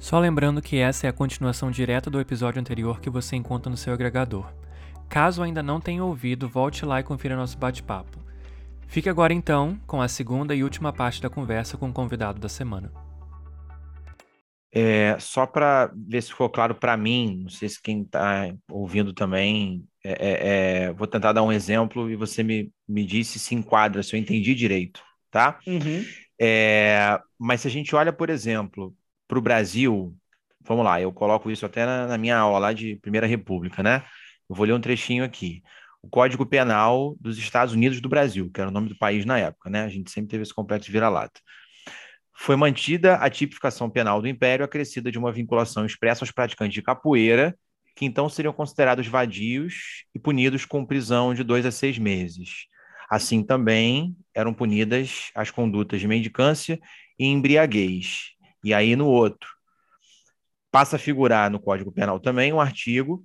Só lembrando que essa é a continuação direta do episódio anterior que você encontra no seu agregador. Caso ainda não tenha ouvido, volte lá e confira nosso bate-papo. Fique agora então com a segunda e última parte da conversa com o convidado da semana. É, só para ver se ficou claro para mim, não sei se quem está ouvindo também, é, é, é, vou tentar dar um exemplo e você me, me diz se se enquadra, se eu entendi direito, tá? Uhum. É, mas se a gente olha, por exemplo, para o Brasil, vamos lá, eu coloco isso até na, na, minha aula lá de Primeira República, né? Eu vou ler um trechinho aqui. O Código Penal dos Estados Unidos do Brasil, que era o nome do país na época, né? A gente sempre teve esse complexo vira-lata. Foi mantida a tipificação penal do Império, acrescida de uma vinculação expressa aos praticantes de capoeira, que então seriam considerados vadios e punidos com prisão de dois a seis meses. Assim também eram punidas as condutas de mendicância e embriaguez, e aí no outro, passa a figurar no Código Penal também um artigo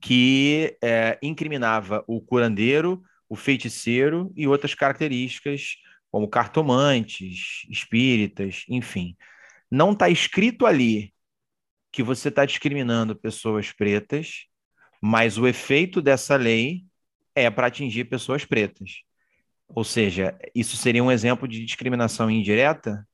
que é, incriminava o curandeiro, o feiticeiro e outras características, como cartomantes, espíritas, enfim. Não está escrito ali que você está discriminando pessoas pretas, mas o efeito dessa lei é para atingir pessoas pretas. Ou seja, isso seria um exemplo de discriminação indireta?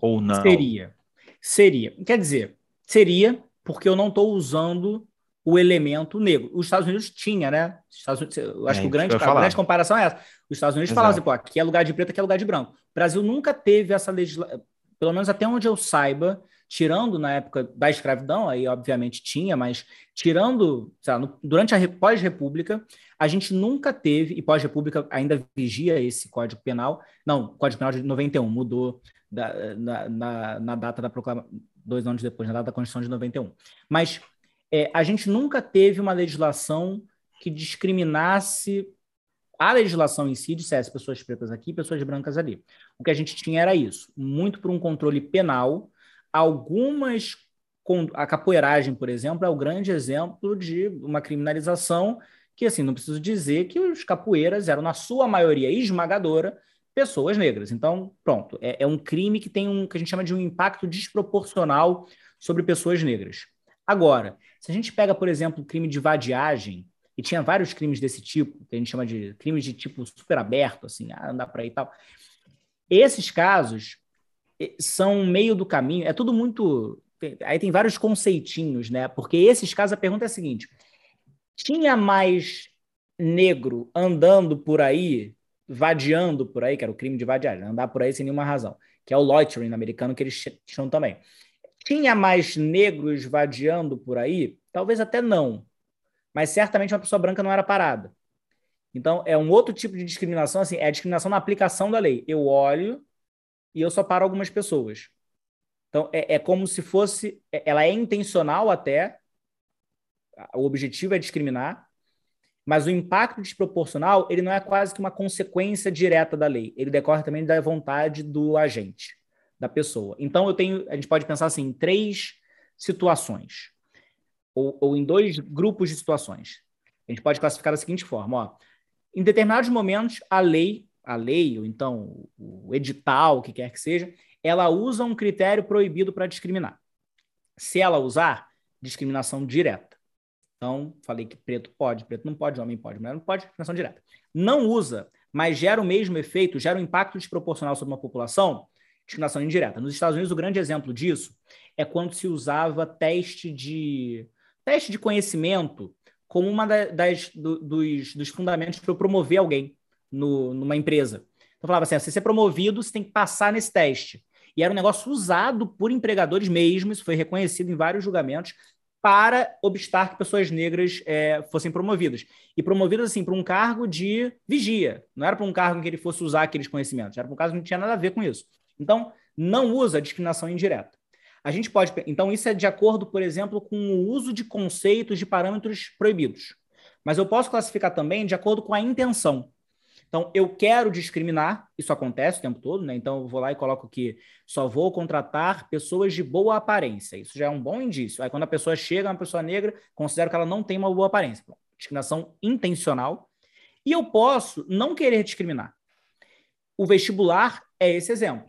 Ou não? Seria. Seria. Quer dizer, seria porque eu não estou usando o elemento negro. Os Estados Unidos tinha, né? Estados Unidos, eu acho é, que o grande, a grande comparação é essa. Os Estados Unidos falavam assim, pô, aqui é lugar de preto, aqui é lugar de branco. O Brasil nunca teve essa legislação, pelo menos até onde eu saiba, tirando na época da escravidão, aí obviamente tinha, mas tirando, lá, no, durante a pós-república, a gente nunca teve, e pós-república ainda vigia esse Código Penal, não, Código Penal de 91, mudou da, na, na, na, data da proclamação, dois anos depois, na data da Constituição de 91. Mas é, a gente nunca teve uma legislação que discriminasse a legislação em si dissesse pessoas pretas aqui, pessoas brancas ali. O que a gente tinha era isso, muito por um controle penal, algumas a capoeiragem, por exemplo, é o grande exemplo de uma criminalização que, assim, não preciso dizer que os capoeiras eram, na sua maioria esmagadora, pessoas negras. Então, pronto, é, é um crime que tem um que a gente chama de um impacto desproporcional sobre pessoas negras. Agora, se a gente pega, por exemplo, o crime de vadiagem, e tinha vários crimes desse tipo, que a gente chama de crimes de tipo super aberto, assim, ah, andar por aí e tal. Esses casos são meio do caminho, é tudo muito. Aí tem vários conceitinhos, né? Porque esses casos, a pergunta é a seguinte: tinha mais negro andando por aí vadiando por aí, que era o crime de vadiar, andar por aí sem nenhuma razão, que é o loitering americano que eles chamam também. Tinha mais negros vadiando por aí? Talvez até não, mas certamente uma pessoa branca não era parada. Então, é um outro tipo de discriminação, assim, é a discriminação na aplicação da lei. Eu olho e eu só paro algumas pessoas. Então, é, é como se fosse, é, ela é intencional até, o objetivo é discriminar, mas o impacto desproporcional, ele não é quase que uma consequência direta da lei, ele decorre também da vontade do agente, da pessoa. Então eu tenho, a gente pode pensar assim, em três situações ou, ou em dois grupos de situações. A gente pode classificar da seguinte forma, ó, em determinados momentos a lei, a lei ou então o edital, o que quer que seja, ela usa um critério proibido para discriminar. Se ela usar, discriminação direta. Então, falei que preto pode, preto não pode, homem pode, mulher não pode, discriminação direta. Não usa, mas gera o mesmo efeito, gera um impacto desproporcional sobre uma população, discriminação indireta. Nos Estados Unidos, o grande exemplo disso é quando se usava teste de teste de conhecimento como uma das, do, dos, dos fundamentos para promover alguém no, numa empresa. Então, falava assim: se você ser promovido, você tem que passar nesse teste. E era um negócio usado por empregadores mesmo, isso foi reconhecido em vários julgamentos, para obstar que pessoas negras é, fossem promovidas. E promovidas, assim, para um cargo de vigia. Não era para um cargo em que ele fosse usar aqueles conhecimentos, era para um cargo que não tinha nada a ver com isso. Então, não usa discriminação indireta. A gente pode. Então, isso é de acordo, por exemplo, com o uso de conceitos de parâmetros proibidos. Mas eu posso classificar também de acordo com a intenção. Então, eu quero discriminar, isso acontece o tempo todo, né? Então, eu vou lá e coloco que só vou contratar pessoas de boa aparência. Isso já é um bom indício. Aí, quando a pessoa chega, uma pessoa negra, considero que ela não tem uma boa aparência. Bom, discriminação intencional. E eu posso não querer discriminar. O vestibular é esse exemplo.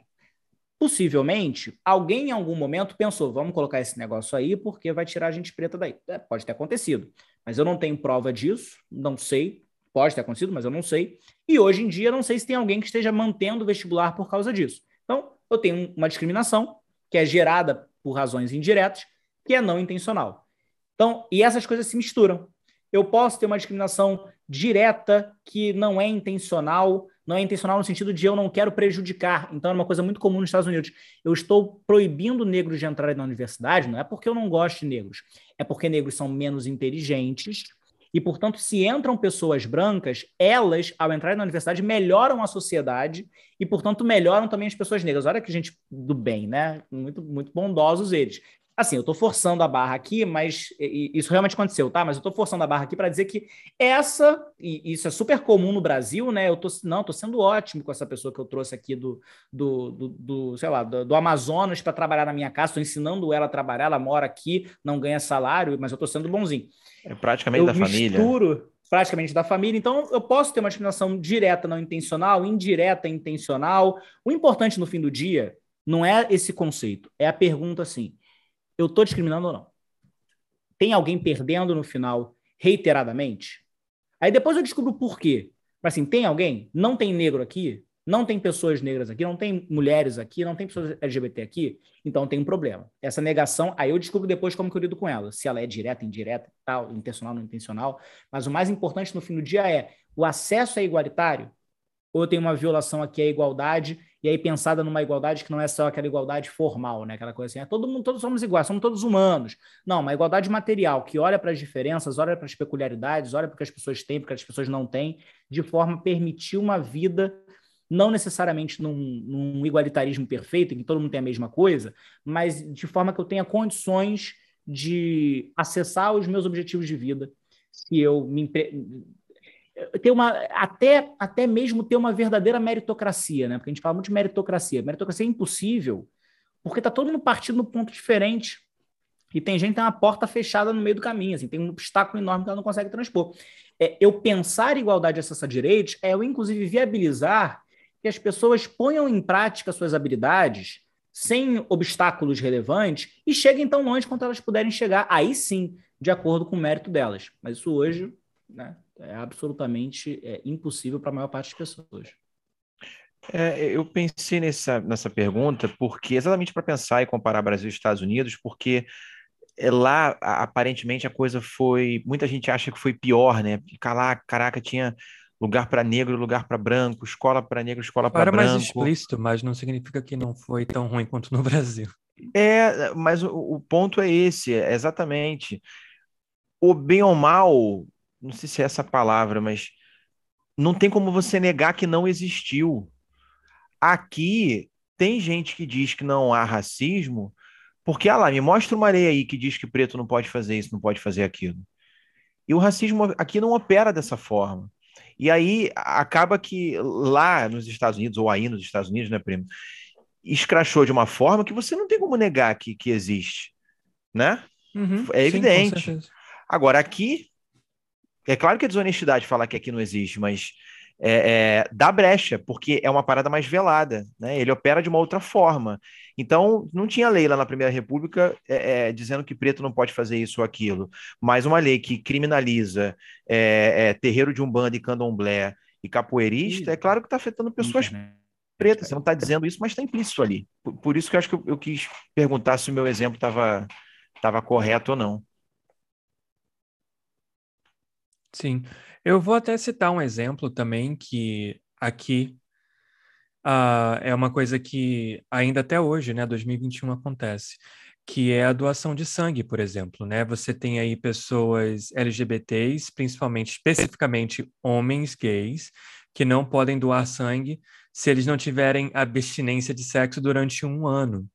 Possivelmente, alguém em algum momento pensou: vamos colocar esse negócio aí porque vai tirar a gente preta daí. É, pode ter acontecido, mas eu não tenho prova disso, não sei. Pode ter acontecido, mas eu não sei. E hoje em dia, não sei se tem alguém que esteja mantendo o vestibular por causa disso. Então, eu tenho uma discriminação que é gerada por razões indiretas, que é não intencional. Então, e essas coisas se misturam. Eu posso ter uma discriminação direta que não é intencional, não é intencional no sentido de eu não quero prejudicar. Então, é uma coisa muito comum nos Estados Unidos. Eu estou proibindo negros de entrarem na universidade, não é porque eu não gosto de negros, é porque negros são menos inteligentes, e, portanto, se entram pessoas brancas, elas, ao entrarem na universidade, melhoram a sociedade e, portanto, melhoram também as pessoas negras. Olha que gente do bem, né? Muito, muito bondosos eles. Assim, eu estou forçando a barra aqui, mas isso realmente aconteceu, tá? Mas eu estou forçando a barra aqui para dizer que essa, e isso é super comum no Brasil, né? Eu tô, não, estou sendo ótimo com essa pessoa que eu trouxe aqui do, do, do, do sei lá, do, do Amazonas para trabalhar na minha casa, estou ensinando ela a trabalhar, ela mora aqui, não ganha salário, mas eu estou sendo bonzinho. É praticamente eu da misturo, família. Praticamente da família. Então, eu posso ter uma discriminação direta não intencional, indireta intencional. O importante no fim do dia não é esse conceito, é a pergunta assim eu estou discriminando ou não? Tem alguém perdendo no final reiteradamente? Aí depois eu descubro por quê. Mas assim, tem alguém? Não tem negro aqui? Não tem pessoas negras aqui? Não tem mulheres aqui? Não tem pessoas LGBT aqui? Então tem um problema. Essa negação, aí eu descubro depois como que eu lido com ela. Se ela é direta, indireta, tal, intencional, não intencional. Mas o mais importante no fim do dia é o acesso é igualitário? Ou eu tenho uma violação aqui à igualdade e aí pensada numa igualdade que não é só aquela igualdade formal, né? Aquela coisa assim, é todo mundo, todos somos iguais, somos todos humanos. Não, uma igualdade material que olha para as diferenças, olha para as peculiaridades, olha para o que as pessoas têm, porque as pessoas não têm, de forma a permitir uma vida não necessariamente num, num, igualitarismo perfeito, em que todo mundo tem a mesma coisa, mas de forma que eu tenha condições de acessar os meus objetivos de vida, se eu me ter uma até até mesmo ter uma verdadeira meritocracia, né? Porque a gente fala muito de meritocracia. Meritocracia é impossível porque está todo mundo partindo no ponto diferente. E tem gente que tem uma porta fechada no meio do caminho, assim, tem um obstáculo enorme que ela não consegue transpor. É, eu pensar igualdade e acesso a direitos é eu, inclusive, viabilizar que as pessoas ponham em prática suas habilidades sem obstáculos relevantes e cheguem tão longe quanto elas puderem chegar, aí sim, de acordo com o mérito delas. Mas isso hoje, né, é absolutamente é, impossível para a maior parte das pessoas. É, eu pensei nessa, nessa pergunta porque exatamente para pensar e comparar Brasil e Estados Unidos, porque é, lá aparentemente a coisa foi, muita gente acha que foi pior, né? Lá, caraca, tinha lugar para negro, lugar para branco, escola para negro, escola para branco. Era mais explícito, mas não significa que não foi tão ruim quanto no Brasil. É, mas o, o ponto é esse, é exatamente. O bem ou mal, não sei se é essa palavra, mas não tem como você negar que não existiu. Aqui tem gente que diz que não há racismo, porque, ah lá, me mostra uma lei aí que diz que preto não pode fazer isso, não pode fazer aquilo. E o racismo aqui não opera dessa forma. E aí acaba que lá nos Estados Unidos, ou aí nos Estados Unidos, né, primo? Escrachou de uma forma que você não tem como negar que, que existe, né? Uhum, é evidente. Sim, Agora, aqui é claro que é desonestidade falar que aqui não existe, mas é, é, dá brecha, porque é uma parada mais velada, né? Ele opera de uma outra forma. Então, não tinha lei lá na Primeira República é, é dizendo que preto não pode fazer isso ou aquilo, mas uma lei que criminaliza é, é, terreiro de umbanda e candomblé e capoeirista, é claro que está afetando pessoas preta. Você não está dizendo isso, mas está implícito ali. Por, por, isso que eu acho que eu, eu quis perguntar se o meu exemplo estava tava correto ou não. Sim. Eu vou até citar um exemplo também que aqui uh, é uma coisa que ainda até hoje, né, 2021 acontece, que é a doação de sangue, por exemplo, né? Você tem aí pessoas LGBTs, principalmente, especificamente homens gays, que não podem doar sangue se eles não tiverem abstinência de sexo durante um ano,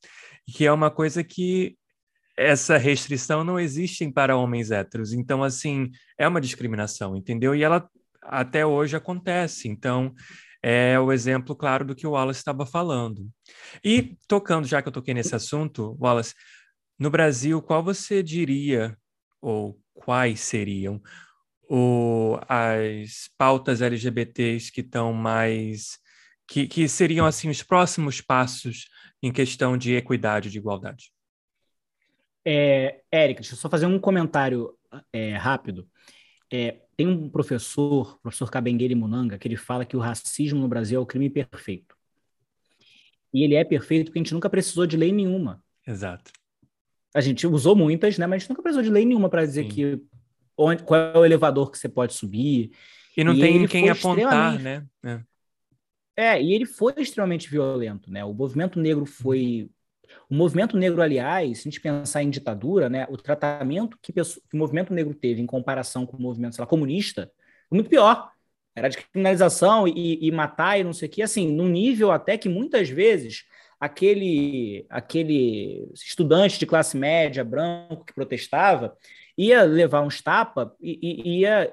que é uma coisa que essa restrição não existe para homens héteros. Então, assim, é uma discriminação, entendeu? E ela até hoje acontece. Então, é o exemplo claro do que o Wallace estava falando. E tocando, já que eu toquei nesse assunto, Wallace, no Brasil, qual você diria, ou quais seriam, o, as pautas LGBTs que estão mais. Que, que seriam assim os próximos passos em questão de equidade, de igualdade? É, Érica, deixa eu só fazer um comentário é, rápido. É, tem um professor, professor Cabenguele Munanga, que ele fala que o racismo no Brasil é o crime perfeito. E ele é perfeito porque a gente nunca precisou de lei nenhuma. Exato. A gente usou muitas, né? Mas a gente nunca precisou de lei nenhuma para dizer Sim. que onde, qual é o elevador que você pode subir. E não e tem quem apontar, né? É. é. e ele foi extremamente violento, né? O movimento negro foi o movimento negro, aliás, se a gente pensar em ditadura, né, o tratamento que, que o movimento negro teve em comparação com o movimento lá, comunista foi muito pior. Era de criminalização e, e matar e não sei o que, assim, num nível até que muitas vezes aquele, aquele estudante de classe média, branco, que protestava, ia levar uns tapas e, e ia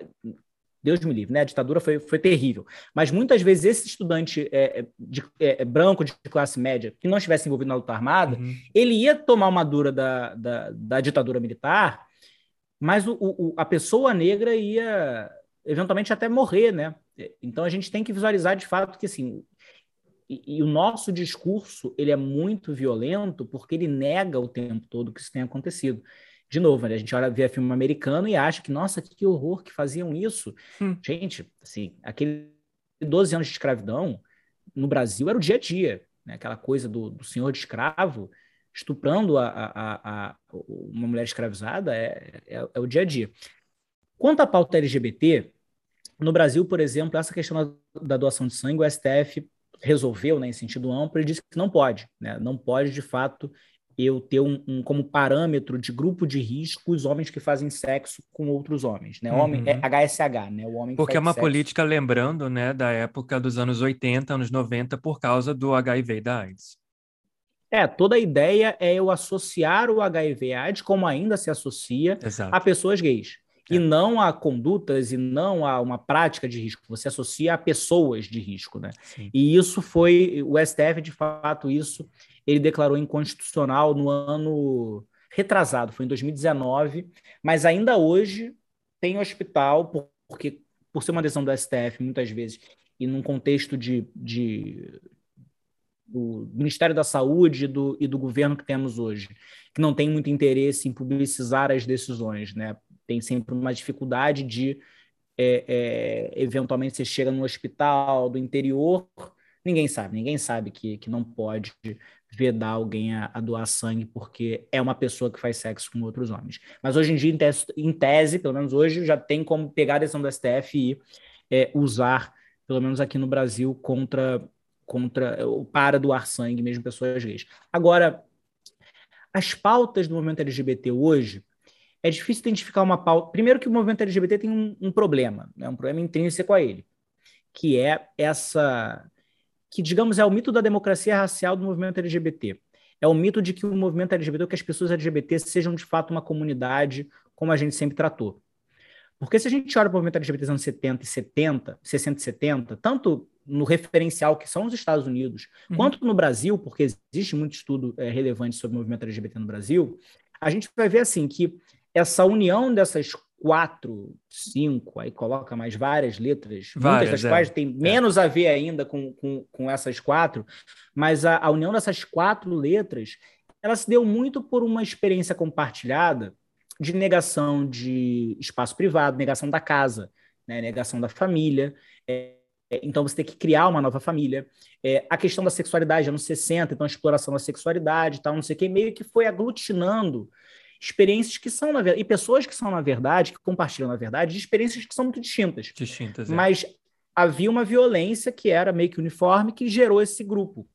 Deus me livre, né? A ditadura foi, foi terrível. Mas muitas vezes esse estudante é, é de, é, é, branco de classe média que não estivesse envolvido na luta armada, uhum. ele ia tomar uma dura da, da, da ditadura militar, mas o, o, a pessoa negra ia eventualmente até morrer, né? Então a gente tem que visualizar de fato que assim e, e, o nosso discurso ele é muito violento porque ele nega o tempo todo que isso tem acontecido de novo, né? a gente olha, vê filme americano e acha que, nossa, que horror que faziam isso. Hum. Gente, assim, aquele 12 anos de escravidão no Brasil era o dia a dia, né? Aquela coisa do, do senhor de escravo estuprando a, a, a, uma mulher escravizada é, é, é, o dia a dia. Quanto à pauta LGBT, no Brasil, por exemplo, essa questão da, da doação de sangue, o STF resolveu, né, em sentido amplo, ele disse que não pode, né? Não pode, de fato, eu ter um, um, como parâmetro de grupo de risco os homens que fazem sexo com outros homens, né? Homem, é HSH, uhum. né? O homem Porque é uma sexo. política, lembrando, né, da época dos anos 80, anos 90, por causa do HIV e da AIDS. É, toda a ideia é eu associar o HIV AIDS, como ainda se associa, Exato. a pessoas gays. É. E não a condutas e não a uma prática de risco. Você associa a pessoas de risco, né? Sim. E isso foi, o STF, de fato, isso ele declarou inconstitucional no ano retrasado, foi em 2019, mas ainda hoje tem hospital, porque por ser uma decisão do STF, muitas vezes, e num contexto de, de do Ministério da Saúde do, e do governo que temos hoje, que não tem muito interesse em publicizar as decisões, né? Tem sempre uma dificuldade de, é, é, eventualmente, você chega no hospital do interior, ninguém sabe, ninguém sabe que, que não pode vedar alguém a, a, doar sangue porque é uma pessoa que faz sexo com outros homens. Mas hoje em dia, em tese, em tese pelo menos hoje, já tem como pegar a decisão do STF e é, usar, pelo menos aqui no Brasil, contra, contra para doar sangue, mesmo pessoas gays. Agora, as pautas do movimento LGBT hoje, é difícil identificar uma pauta. Primeiro que o movimento LGBT tem um, um problema, né? um problema intrínseco a ele, que é essa que, digamos, é o mito da democracia racial do movimento LGBT. É o mito de que o movimento LGBT, que as pessoas LGBT sejam de fato uma comunidade como a gente sempre tratou. Porque se a gente olha para o movimento LGBT dos anos 70 e 70, 60 e 70, tanto no referencial que são os Estados Unidos, uhum. quanto no Brasil, porque existe muito estudo é, relevante sobre o movimento LGBT no Brasil, a gente vai ver assim que essa união dessas quatro, cinco, aí coloca mais várias letras, várias, muitas das é. quais tem é. menos é. a ver ainda com, com, com essas quatro, mas a, a, união dessas quatro letras, ela se deu muito por uma experiência compartilhada de negação de espaço privado, negação da casa, né, negação da família, é, então você tem que criar uma nova família. É, a questão da sexualidade, anos 60, então a exploração da sexualidade tal, não sei o que, meio que foi aglutinando experiências que são, na verdade, e pessoas que são, na verdade, que compartilham, na verdade, de experiências que são muito distintas. Distintas, é. Mas havia uma violência que era meio que uniforme que gerou esse grupo.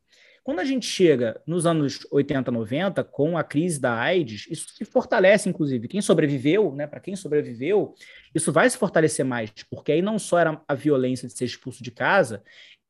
Quando a gente chega nos anos 80, 90, com a crise da AIDS, isso se fortalece, inclusive. Quem sobreviveu, né, para quem sobreviveu, isso vai se fortalecer mais, porque aí não só era a violência de ser expulso de casa,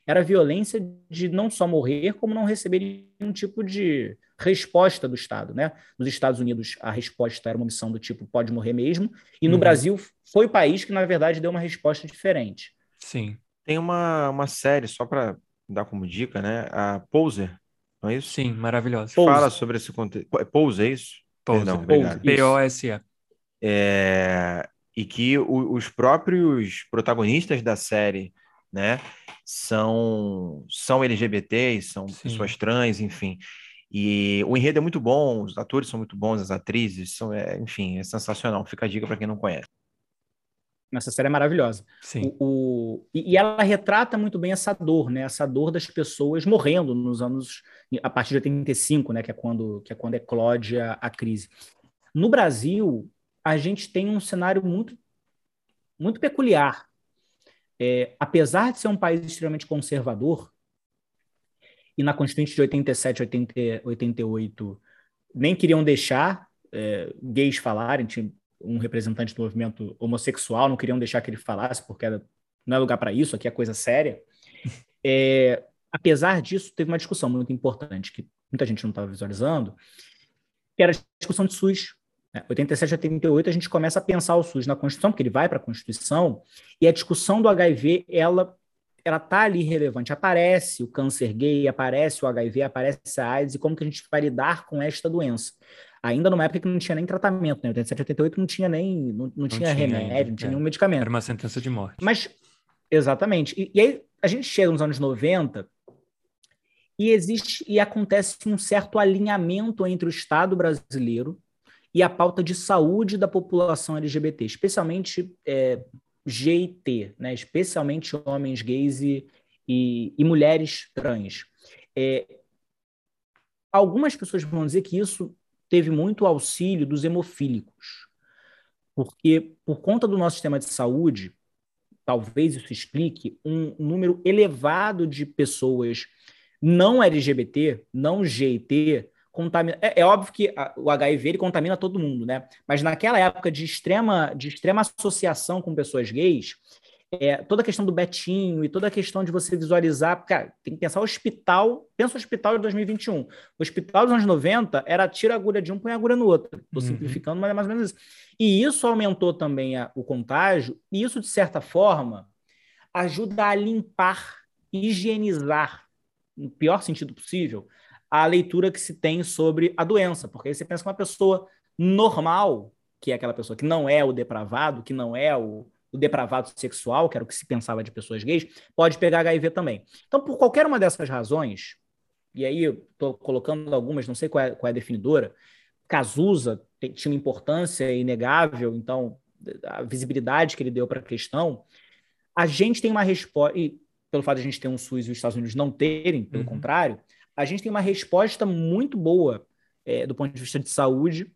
era a violência de não só morrer, como não receber nenhum tipo de resposta do Estado. Né? Nos Estados Unidos, a resposta era uma missão do tipo pode morrer mesmo, e no uhum. Brasil foi o país que, na verdade, deu uma resposta diferente. Sim. Tem uma, uma série, só para dar como dica, né? A Poser, não é isso? Sim, maravilhosa. Fala sobre esse contexto. Poser, é isso? Poser. Perdão, P-O-S-E. É... E que o, os próprios protagonistas da série, né, são, são LGBTs, são Sim. pessoas trans, enfim. E o enredo é muito bom, os atores são muito bons, as atrizes são, é, enfim, é sensacional. Fica a dica para quem não conhece. Essa série é maravilhosa. Sim. O, o, e ela retrata muito bem essa dor, né? Essa dor das pessoas morrendo nos anos a partir de 85, né? Que é quando que é quando eclode a, a crise. No Brasil, a gente tem um cenário muito muito peculiar. É, apesar de ser um país extremamente conservador, e na Constituinte de 87, 80, 88 nem queriam deixar é, gays falarem, tinha, um representante do movimento homossexual, não queriam deixar que ele falasse, porque era, não é lugar para isso, aqui é coisa séria. É, apesar disso, teve uma discussão muito importante, que muita gente não estava visualizando, que era a discussão de SUS. Né? 87 a 88, a gente começa a pensar o SUS na Constituição, porque ele vai para a Constituição, e a discussão do HIV, ela ela está ali relevante. Aparece o câncer gay, aparece o HIV, aparece a AIDS, e como que a gente vai lidar com esta doença ainda numa época que não tinha nem tratamento, né? 87, 88 não tinha nem, não, não, não tinha, tinha, remédio, ainda, não tinha é. nenhum medicamento. Era uma sentença de morte. Mas, exatamente. E, e, aí a gente chega nos anos 90 e existe e acontece um certo alinhamento entre o Estado brasileiro e a pauta de saúde da população LGBT, especialmente é, GT, né? especialmente homens gays e, e, e mulheres trans. É, algumas pessoas vão dizer que isso teve muito auxílio dos hemofílicos, porque por conta do nosso sistema de saúde, talvez isso explique um número elevado de pessoas não LGBT, não GT, contamina. É, é óbvio que a, o HIV ele contamina todo mundo, né? Mas naquela época de extrema, de extrema associação com pessoas gays, é, toda a questão do Betinho e toda a questão de você visualizar, cara, tem que pensar o hospital, pensa o hospital de 2021. O hospital dos anos 90 era tira a agulha de um, põe a agulha no outro. Estou uhum. simplificando, mas é mais ou menos isso. E isso aumentou também a, o contágio, e isso, de certa forma, ajuda a limpar, higienizar, no pior sentido possível, a leitura que se tem sobre a doença. Porque aí você pensa que uma pessoa normal, que é aquela pessoa que não é o depravado, que não é o o depravado sexual, que era o que se pensava de pessoas gays, pode pegar HIV também. Então, por qualquer uma dessas razões, e aí eu estou colocando algumas, não sei qual é, qual é a definidora, Cazuza tinha uma importância inegável, então a visibilidade que ele deu para a questão, a gente tem uma resposta, e pelo fato de a gente ter um SUS e os Estados Unidos não terem, pelo uhum. contrário, a gente tem uma resposta muito boa é, do ponto de vista de saúde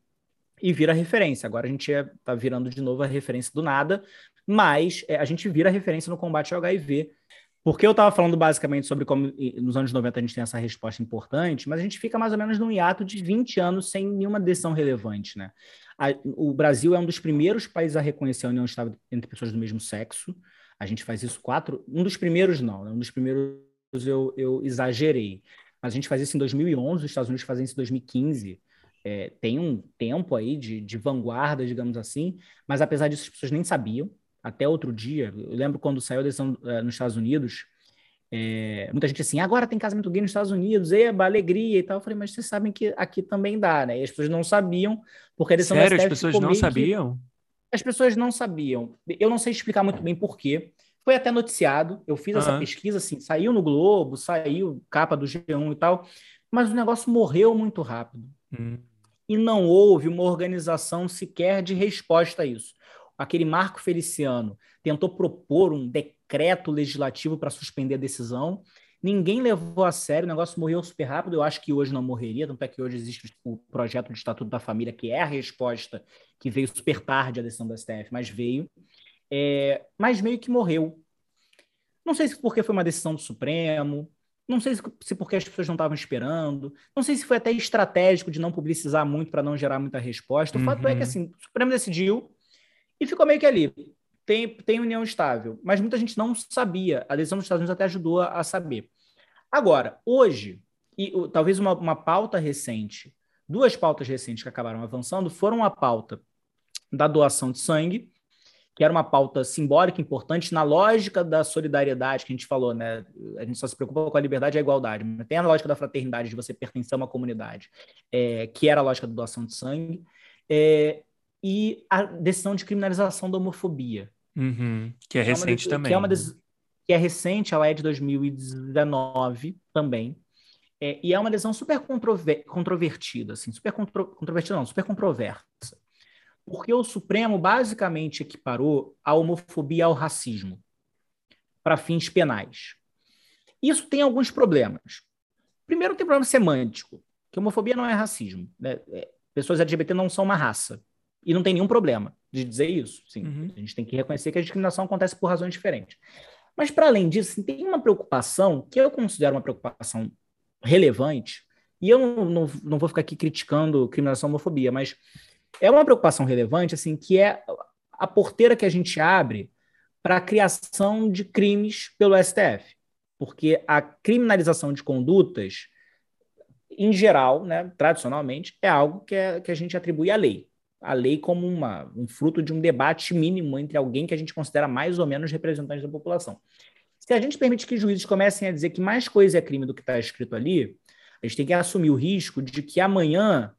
e vira referência. Agora a gente está virando de novo a referência do nada, mas é, a gente vira referência no combate ao HIV. Porque eu estava falando basicamente sobre como nos anos 90 a gente tem essa resposta importante, mas a gente fica mais ou menos num hiato de 20 anos sem nenhuma decisão relevante, né? A, o Brasil é um dos primeiros países a reconhecer a união estável entre pessoas do mesmo sexo. A gente faz isso quatro... Um dos primeiros não, né? um dos primeiros eu, eu exagerei. Mas a gente faz isso em 2011, os Estados Unidos fazem isso em 2015. É, tem um tempo aí de, de vanguarda, digamos assim, mas apesar disso as pessoas nem sabiam até outro dia. Eu lembro quando saiu a decisão uh, nos Estados Unidos, é, muita gente assim, agora tem casamento gay nos Estados Unidos, eba, alegria e tal. Eu falei, mas vocês sabem que aqui também dá, né? E as pessoas não sabiam, porque a decisão Sério, as pessoas não sabiam? As pessoas não sabiam. Eu não sei explicar muito bem por quê. Foi até noticiado, eu fiz uhum. essa pesquisa, assim, saiu no Globo, saiu capa do G1 e tal, mas o negócio morreu muito rápido. Uhum. E não houve uma organização sequer de resposta a isso aquele Marco Feliciano tentou propor um decreto legislativo para suspender a decisão. Ninguém levou a sério, o negócio morreu super rápido. Eu acho que hoje não morreria, tanto é que hoje existe o projeto de Estatuto da Família, que é a resposta que veio super tarde a decisão da STF, mas veio. É, mas meio que morreu. Não sei se porque foi uma decisão do Supremo, não sei se porque as pessoas não estavam esperando, não sei se foi até estratégico de não publicizar muito para não gerar muita resposta. O uhum. fato é que uhum. assim, o Supremo decidiu e ficou meio que ali. Tem, tem união estável, mas muita gente não sabia. A decisão dos Estados Unidos até ajudou a, a saber. Agora, hoje, e talvez uma, uma pauta recente, duas pautas recentes que acabaram avançando foram a pauta da doação de sangue que era uma pauta simbólica importante na lógica da solidariedade que a gente falou, né? A gente só se preocupa com a liberdade e a igualdade, mas tem a lógica da fraternidade, de você pertencer a uma comunidade, é, que era a lógica da doação de sangue, é, e a decisão de criminalização da homofobia. Uhum, que é, recente é também. Que é, uma que é recente, ela é de 2019 também. É, e é uma decisão super controver controvertida, assim, super contro controvertida, não, super controversa porque o Supremo basicamente equiparou a homofobia ao racismo para fins penais. Isso tem alguns problemas. Primeiro, tem problema semântico, que homofobia não é racismo. Né? É, pessoas LGBT não são uma raça. E não tem nenhum problema de dizer isso. Sim, uhum. A gente tem que reconhecer que a discriminação acontece por razões diferentes. Mas, para além disso, tem uma preocupação que eu considero uma preocupação relevante, e eu não, não, não vou ficar aqui criticando criminalização homofobia, mas é uma preocupação relevante, assim, que é a porteira que a gente abre para a criação de crimes pelo STF. Porque a criminalização de condutas, em geral, né, tradicionalmente, é algo que, é, que a gente atribui à lei. A lei como uma, um fruto de um debate mínimo entre alguém que a gente considera mais ou menos representante da população. Se a gente permite que juízes comecem a dizer que mais coisa é crime do que está escrito ali, a gente tem que assumir o risco de que amanhã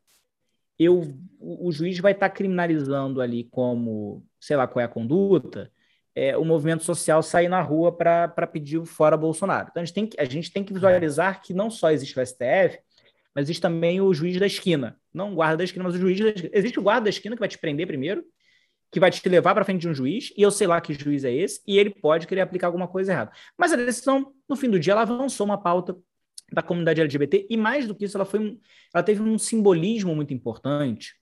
eu, o juiz vai estar criminalizando ali como, sei lá qual é a conduta, é, o movimento social sair na rua para pedir fora Bolsonaro. Então, a gente, tem que, a gente tem que visualizar que não só existe o STF, mas existe também o juiz da esquina. Não o guarda da esquina, mas o juiz da esquina. Existe o guarda da esquina que vai te prender primeiro, que vai te levar para frente de um juiz, e eu sei lá que juiz é esse, e ele pode querer aplicar alguma coisa errada. Mas a decisão, no fim do dia, ela avançou uma pauta da comunidade LGBT, e mais do que isso, ela, foi, ela teve um simbolismo muito importante,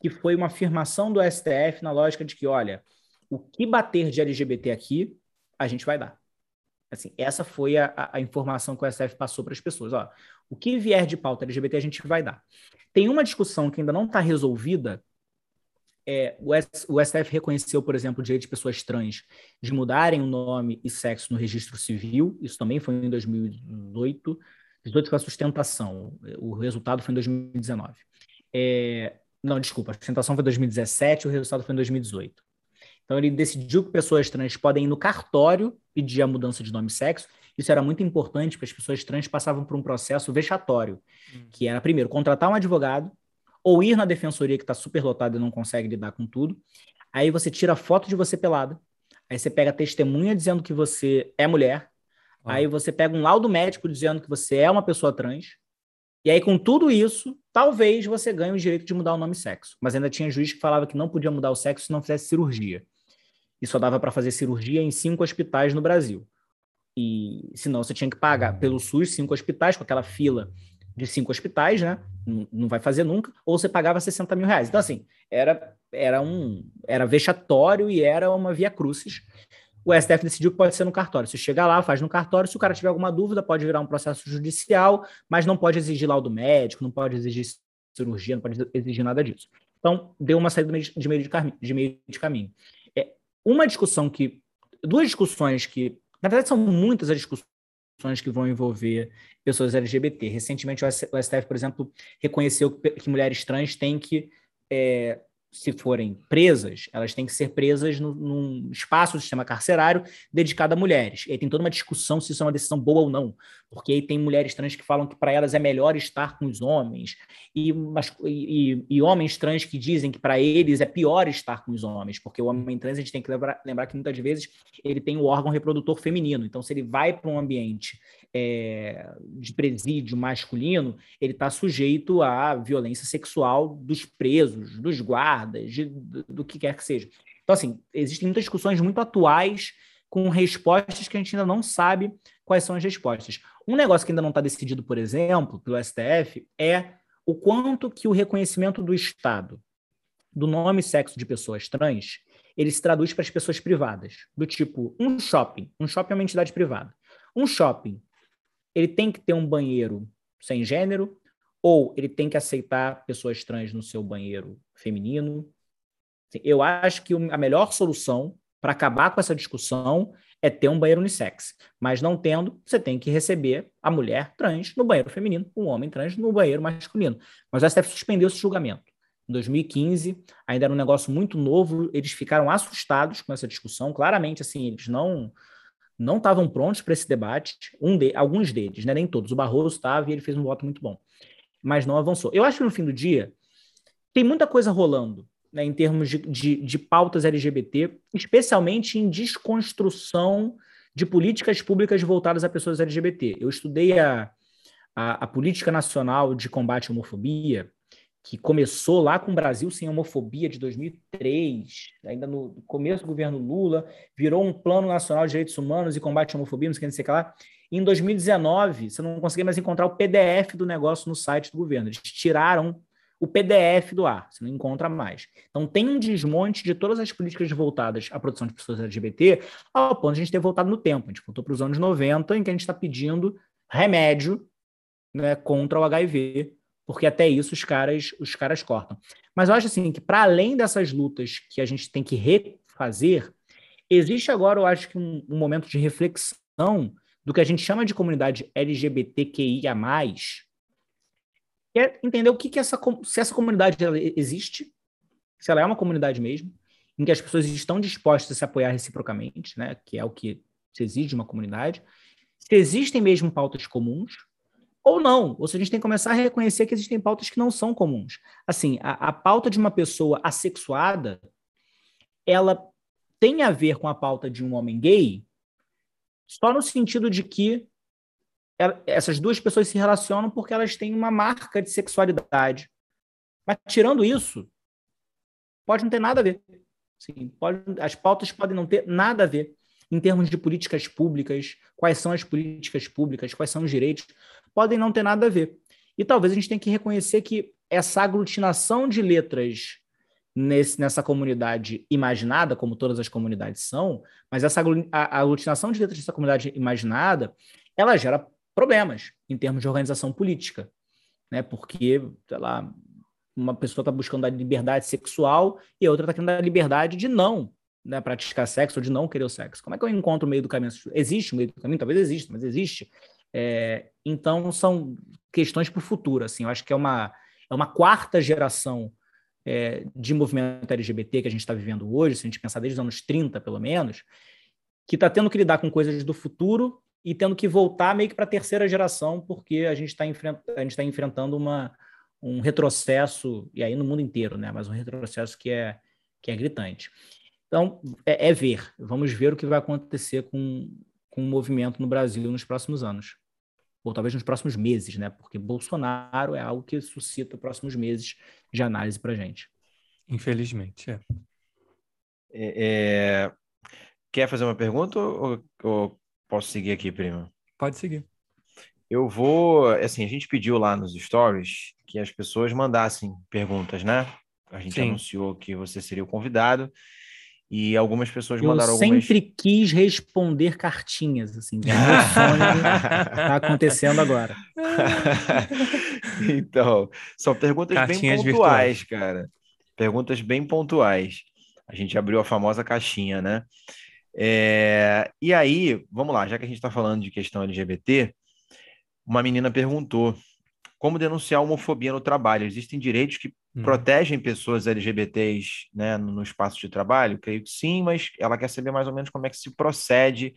que foi uma afirmação do STF na lógica de que, olha, o que bater de LGBT aqui, a gente vai dar. Assim, essa foi a, a informação que o STF passou para as pessoas. Ó, o que vier de pauta LGBT, a gente vai dar. Tem uma discussão que ainda não está resolvida. É, o, o STF reconheceu, por exemplo, o direito de pessoas trans de mudarem o nome e sexo no registro civil. Isso também foi em 2018. 18 foi a sustentação. O resultado foi em 2019. É, não, desculpa, a sustentação foi em 2017, o resultado foi em 2018. Então ele decidiu que pessoas trans podem ir no cartório pedir a mudança de nome e sexo. Isso era muito importante, porque as pessoas trans passavam por um processo vexatório, hum. que era, primeiro, contratar um advogado, ou ir na defensoria que está super lotada e não consegue lidar com tudo. Aí você tira foto de você pelada, aí você pega testemunha dizendo que você é mulher, ah. Aí você pega um laudo médico dizendo que você é uma pessoa trans. E aí, com tudo isso, talvez você ganhe o direito de mudar o nome e sexo. Mas ainda tinha juiz que falava que não podia mudar o sexo se não fizesse cirurgia. E só dava para fazer cirurgia em cinco hospitais no Brasil. E senão você tinha que pagar pelo SUS cinco hospitais, com aquela fila de cinco hospitais, né? Não, não vai fazer nunca. Ou você pagava 60 mil reais. Então, assim, era, era um era vexatório e era uma via crucis o STF decidiu que pode ser no cartório. Se chegar lá, faz no cartório. Se o cara tiver alguma dúvida, pode virar um processo judicial, mas não pode exigir laudo médico, não pode exigir cirurgia, não pode exigir nada disso. Então, deu uma saída de meio de, de, meio de caminho. É, uma discussão que. Duas discussões que. Na verdade, são muitas as discussões que vão envolver pessoas LGBT. Recentemente, o STF, por exemplo, reconheceu que, mulheres trans têm que é, se forem presas, elas têm que ser presas no, num espaço do sistema carcerário dedicado a mulheres. E aí tem toda uma discussão se isso é uma decisão boa ou não, porque aí tem mulheres trans que falam que para elas é melhor estar com os homens, e, e, e homens trans que dizem que para eles é pior estar com os homens, porque o homem trans a gente tem que lembrar, lembrar que muitas vezes ele tem o órgão reprodutor feminino, então se ele vai para um ambiente é, de presídio masculino, ele está sujeito à violência sexual dos presos, dos guardas, de, do, do, que quer que seja. Então, assim, existem muitas discussões muito atuais com respostas que a gente ainda não sabe quais são as respostas. Um negócio que ainda não está decidido, por exemplo, pelo STF, é o quanto que o reconhecimento do Estado do nome e sexo de pessoas trans, ele se traduz para as pessoas privadas, do tipo, um shopping, um shopping é uma entidade privada. Um shopping, ele tem que ter um banheiro sem gênero, ou ele tem que aceitar pessoas trans no seu banheiro feminino. Eu acho que a melhor solução para acabar com essa discussão é ter um banheiro unissex. Mas não tendo, você tem que receber a mulher trans no banheiro feminino, o homem trans no banheiro masculino. Mas o STF suspendeu esse julgamento. Em 2015, ainda era um negócio muito novo, eles ficaram assustados com essa discussão. Claramente, assim, eles não não estavam prontos para esse debate. Um de, alguns deles, né? nem todos. O Barroso estava e ele fez um voto muito bom, mas não avançou. Eu acho que no fim do dia tem muita coisa rolando né, em termos de, de, de pautas LGBT, especialmente em desconstrução de políticas públicas voltadas a pessoas LGBT. Eu estudei a, a, a, política nacional de combate à homofobia, que começou lá com o Brasil sem homofobia de 2003, ainda no começo do governo Lula, virou um plano nacional de direitos humanos e combate à homofobia, não sei o que, lá. E em 2019, você não conseguia mais encontrar o PDF do negócio no site do governo. Eles tiraram o PDF do ar, você não encontra mais. Então tem um desmonte de todas as políticas voltadas à produção de pessoas LGBT, ao ponto de a gente ter voltado no tempo. A gente voltou para os anos 90, em que a gente está pedindo remédio né, contra o HIV, porque até isso os caras, os caras cortam. Mas eu acho assim que, para além dessas lutas que a gente tem que refazer, existe agora, eu acho que um, um momento de reflexão do que a gente chama de comunidade LGBTQIA, é entender o que, que essa, se essa comunidade existe, se ela é uma comunidade mesmo, em que as pessoas estão dispostas a se apoiar reciprocamente, né, que é o que se exige de uma comunidade, se existem mesmo pautas comuns, ou não. Ou seja, a gente tem que começar a reconhecer que existem pautas que não são comuns. Assim, a, a pauta de uma pessoa assexuada, ela tem a ver com a pauta de um homem gay, só no sentido de que essas duas pessoas se relacionam porque elas têm uma marca de sexualidade. Mas tirando isso, pode não ter nada a ver. Sim, pode, as pautas podem não ter nada a ver em termos de políticas públicas, quais são as políticas públicas, quais são os direitos, podem não ter nada a ver. E talvez a gente tenha que reconhecer que essa aglutinação de letras nesse, nessa comunidade imaginada, como todas as comunidades são, mas essa aglutinação de letras dessa comunidade imaginada, ela gera problemas em termos de organização política, né? Porque, sei lá, uma pessoa está buscando a liberdade sexual e a outra está querendo a liberdade de não né, praticar sexo ou de não querer o sexo. Como é que eu encontro o meio do caminho? Existe o meio do caminho? Talvez exista, mas existe. É, então, são questões para o futuro. Assim, eu acho que é uma, é uma quarta geração é, de movimento LGBT que a gente está vivendo hoje, se a gente pensar desde os anos 30, pelo menos, que está tendo que lidar com coisas do futuro e tendo que voltar meio que para a terceira geração, porque a gente está enfrent tá enfrentando uma, um retrocesso, e aí no mundo inteiro, né? mas um retrocesso que é, que é gritante. Então, é, é ver. Vamos ver o que vai acontecer com, com o movimento no Brasil nos próximos anos. Ou talvez nos próximos meses, né? Porque Bolsonaro é algo que suscita próximos meses de análise para a gente. Infelizmente, é. É, é. Quer fazer uma pergunta ou, ou Posso seguir aqui, prima? Pode seguir. Eu vou, assim, a gente pediu lá nos stories que as pessoas mandassem perguntas, né? A gente Sim. anunciou que você seria o convidado e algumas pessoas eu mandaram algumas... Eu sempre quis responder cartinhas, assim, é meu sonho tá acontecendo agora. então, são perguntas Cartinhas bem pontuais, virtuais. cara. Perguntas bem pontuais. A gente abriu a famosa caixinha, né? É, e aí, vamos lá, já que a gente está falando de questão LGBT, uma menina perguntou como denunciar homofobia no trabalho. Existem direitos que hum. protegem pessoas LGBTs né, no espaço de trabalho? Creio que sim, mas ela quer saber mais ou menos como é que se procede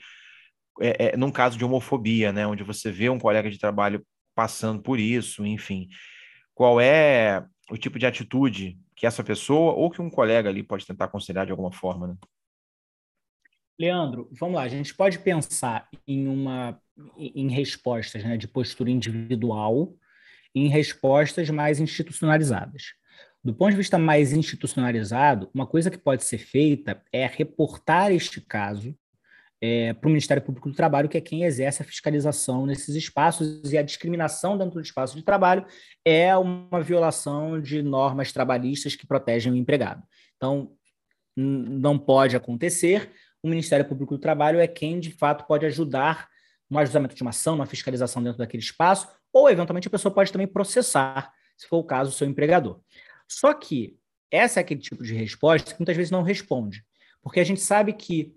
é, é, num caso de homofobia, né, onde você vê um colega de trabalho passando por isso, enfim. Qual é o tipo de atitude que essa pessoa ou que um colega ali pode tentar aconselhar de alguma forma, né? Leandro, vamos lá, a gente pode pensar em uma em respostas né, de postura individual em respostas mais institucionalizadas. Do ponto de vista mais institucionalizado, uma coisa que pode ser feita é reportar este caso é, para o Ministério Público do Trabalho, que é quem exerce a fiscalização nesses espaços, e a discriminação dentro do espaço de trabalho é uma violação de normas trabalhistas que protegem o empregado. Então, não pode acontecer. O Ministério Público do Trabalho é quem, de fato, pode ajudar no ajustamento de uma ação, numa fiscalização dentro daquele espaço, ou, eventualmente, a pessoa pode também processar, se for o caso, o seu empregador. Só que essa é aquele tipo de resposta que muitas vezes não responde, porque a gente sabe que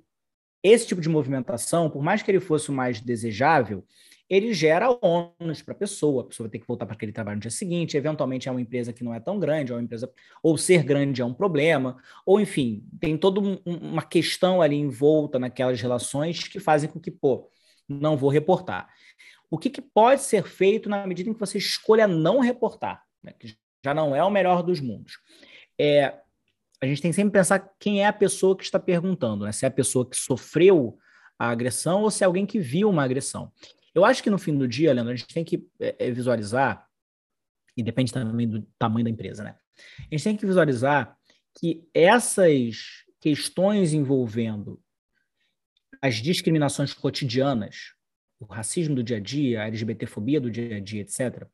esse tipo de movimentação, por mais que ele fosse o mais desejável, ele gera ônus para a pessoa, a pessoa vai ter que voltar para aquele trabalho no dia seguinte, eventualmente é uma empresa que não é tão grande, é uma empresa, ou ser grande é um problema, ou enfim, tem toda um, uma questão ali envolta naquelas relações que fazem com que, pô, não vou reportar. O que, que pode ser feito na medida em que você escolha não reportar? Né? Que já não é o melhor dos mundos. É, a gente tem que sempre pensar quem é a pessoa que está perguntando, né? Se é a pessoa que sofreu a agressão ou se é alguém que viu uma agressão. Eu acho que no fim do dia, Leandro, a gente tem que é, é visualizar, e depende também do tamanho da empresa, né? A gente tem que visualizar que essas questões envolvendo as discriminações cotidianas, o racismo do dia a dia, a LGBTfobia do dia a dia, etc.,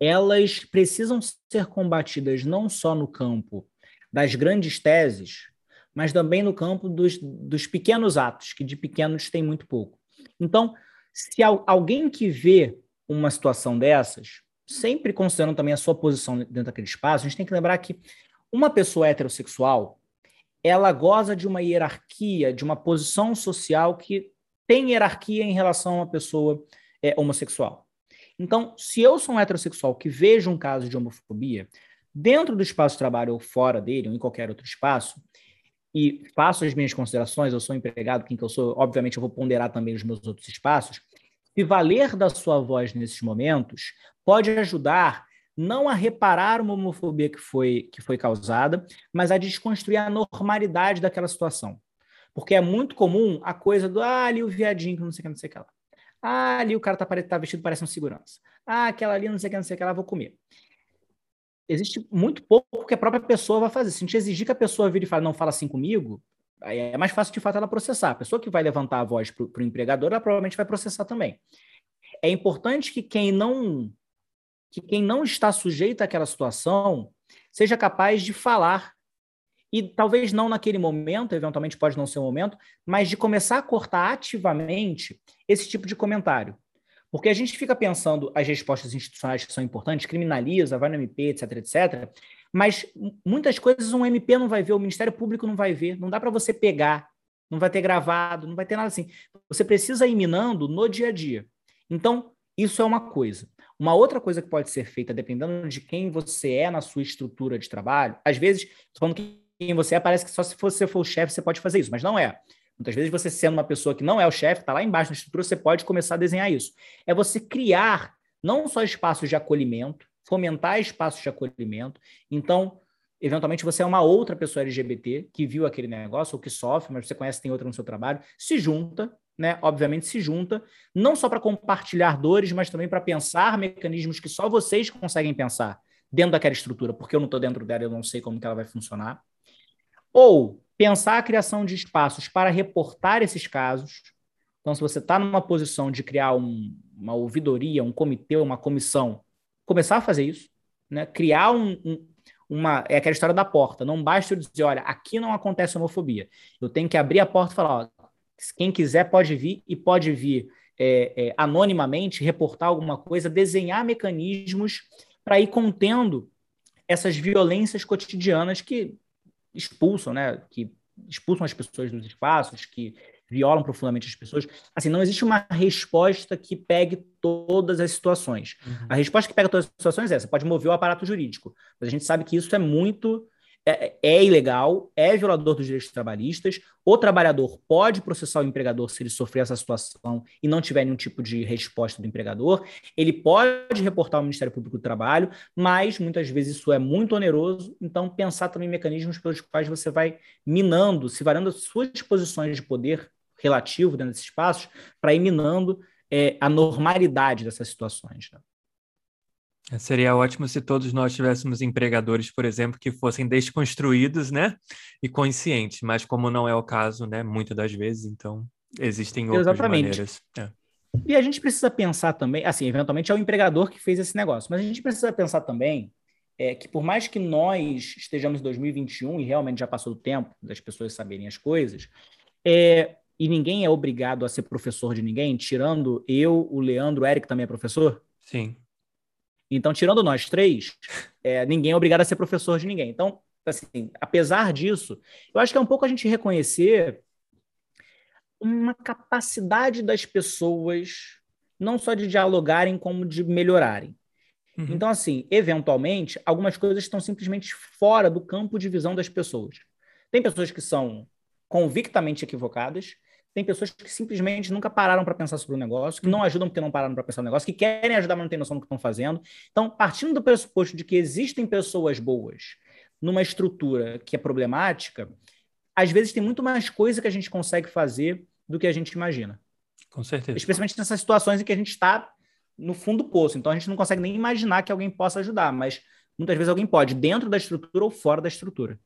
elas precisam ser combatidas não só no campo das grandes teses, mas também no campo dos, dos pequenos atos, que de pequenos tem muito pouco. Então, se alguém que vê uma situação dessas, sempre considerando também a sua posição dentro daquele espaço, a gente tem que lembrar que uma pessoa heterossexual, ela goza de uma hierarquia, de uma posição social que tem hierarquia em relação a uma pessoa é, homossexual. Então, se eu sou um heterossexual que vejo um caso de homofobia, dentro do espaço de trabalho ou fora dele, ou em qualquer outro espaço, e faço as minhas considerações, eu sou empregado, quem que eu sou, obviamente eu vou ponderar também os meus outros espaços, se valer da sua voz nesses momentos pode ajudar não a reparar uma homofobia que foi, que foi causada, mas a desconstruir a normalidade daquela situação. Porque é muito comum a coisa do, ah, ali o viadinho que não sei o que, não sei o que lá. Ah, ali o cara tá, tá vestido, parece um segurança. Ah, aquela ali, não sei o que, não sei o que lá, vou comer. Existe muito pouco que a própria pessoa vai fazer. Se a gente exigir que a pessoa vire e fale, não fala assim comigo, aí é mais fácil de fato ela processar. A pessoa que vai levantar a voz para o empregador, ela provavelmente vai processar também. É importante que quem não que quem não está sujeito àquela situação seja capaz de falar e talvez não naquele momento, eventualmente pode não ser o momento, mas de começar a cortar ativamente esse tipo de comentário. Porque a gente fica pensando as respostas institucionais que são importantes, criminaliza, vai no MP, etc, etc, mas muitas coisas um MP não vai ver, o Ministério Público não vai ver, não dá para você pegar, não vai ter gravado, não vai ter nada assim. Você precisa ir minando no dia a dia. Então, isso é uma coisa. Uma outra coisa que pode ser feita, dependendo de quem você é na sua estrutura de trabalho, às vezes, falando que quem você é, parece que só se você for o chefe você pode fazer isso, mas não é. Muitas vezes você sendo uma pessoa que não é o chefe, está lá embaixo na estrutura, você pode começar a desenhar isso. É você criar não só espaços de acolhimento, fomentar espaços de acolhimento. Então, eventualmente você é uma outra pessoa LGBT que viu aquele negócio ou que sofre, mas você conhece tem outra no seu trabalho, se junta, né? Obviamente se junta, não só para compartilhar dores, mas também para pensar mecanismos que só vocês conseguem pensar dentro daquela estrutura, porque eu não estou dentro dela, eu não sei como que ela vai funcionar. Ou pensar a criação de espaços para reportar esses casos. Então, se você está numa posição de criar um, uma ouvidoria, um comitê, uma comissão, começar a fazer isso, né? criar um, um, uma. É aquela história da porta. Não basta eu dizer, olha, aqui não acontece homofobia. Eu tenho que abrir a porta e falar, ó, quem quiser pode vir e pode vir é, é, anonimamente reportar alguma coisa, desenhar mecanismos para ir contendo essas violências cotidianas que expulsam, né? Que expulsam as pessoas dos espaços, que violam profundamente as pessoas. Assim, não existe uma resposta que pegue todas as situações. Uhum. A resposta que pega todas as situações é essa, pode mover o aparato jurídico. Mas a gente sabe que isso é muito é, é, ilegal, é violador dos direitos trabalhistas. O trabalhador pode processar o empregador se ele sofrer essa situação e não tiver nenhum tipo de resposta do empregador. Ele pode reportar ao Ministério Público do Trabalho, mas muitas vezes isso é muito oneroso. Então, pensar também mecanismos pelos quais você vai minando, se varando as suas posições de poder relativo dentro desses espaços, para ir minando é, a normalidade dessas situações. Né? Seria ótimo se todos nós tivéssemos empregadores, por exemplo, que fossem desconstruídos, né, e conscientes, mas como não é o caso, né, muitas das vezes, então existem outras Exatamente. maneiras. É. E a gente precisa pensar também, assim, eventualmente é o empregador que fez esse negócio, mas a gente precisa pensar também é, que por mais que nós estejamos em 2021 e realmente já passou o tempo das pessoas saberem as coisas, é, e ninguém é obrigado a ser professor de ninguém, tirando eu, o Leandro, o Eric também é professor? Sim. Então, tirando nós três, é, ninguém é obrigado a ser professor de ninguém. Então, assim, apesar disso, eu acho que é um pouco a gente reconhecer uma capacidade das pessoas, não só de dialogarem, como de melhorarem. Uhum. Então, assim, eventualmente, algumas coisas estão simplesmente fora do campo de visão das pessoas. Tem pessoas que são convictamente equivocadas, tem pessoas que simplesmente nunca pararam para pensar sobre o negócio, que não ajudam porque não pararam para pensar no negócio, que querem ajudar, mas não têm noção do que estão fazendo. Então, partindo do pressuposto de que existem pessoas boas numa estrutura que é problemática, às vezes tem muito mais coisa que a gente consegue fazer do que a gente imagina. Com certeza. Especialmente nessas situações em que a gente está no fundo do poço. Então, a gente não consegue nem imaginar que alguém possa ajudar, mas muitas vezes alguém pode, dentro da estrutura ou fora da estrutura.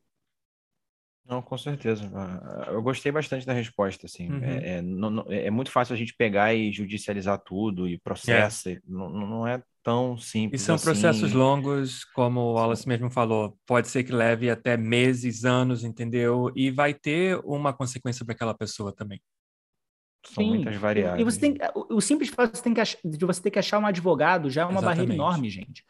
Não, com certeza. Ah, eu gostei bastante da resposta, assim. Uhum. É, é, não, é, muito fácil a gente pegar e judicializar tudo e processa. É. Não, não é tão simples. E são assim. processos longos, como o Wallace mesmo falou. Pode ser que leve até meses, anos, entendeu? E vai ter uma consequência para aquela pessoa também. São Sim. muitas variáveis. E você tem, o simples fato de você, ter que, você ter que achar um advogado já é uma Exatamente. barreira enorme, gente.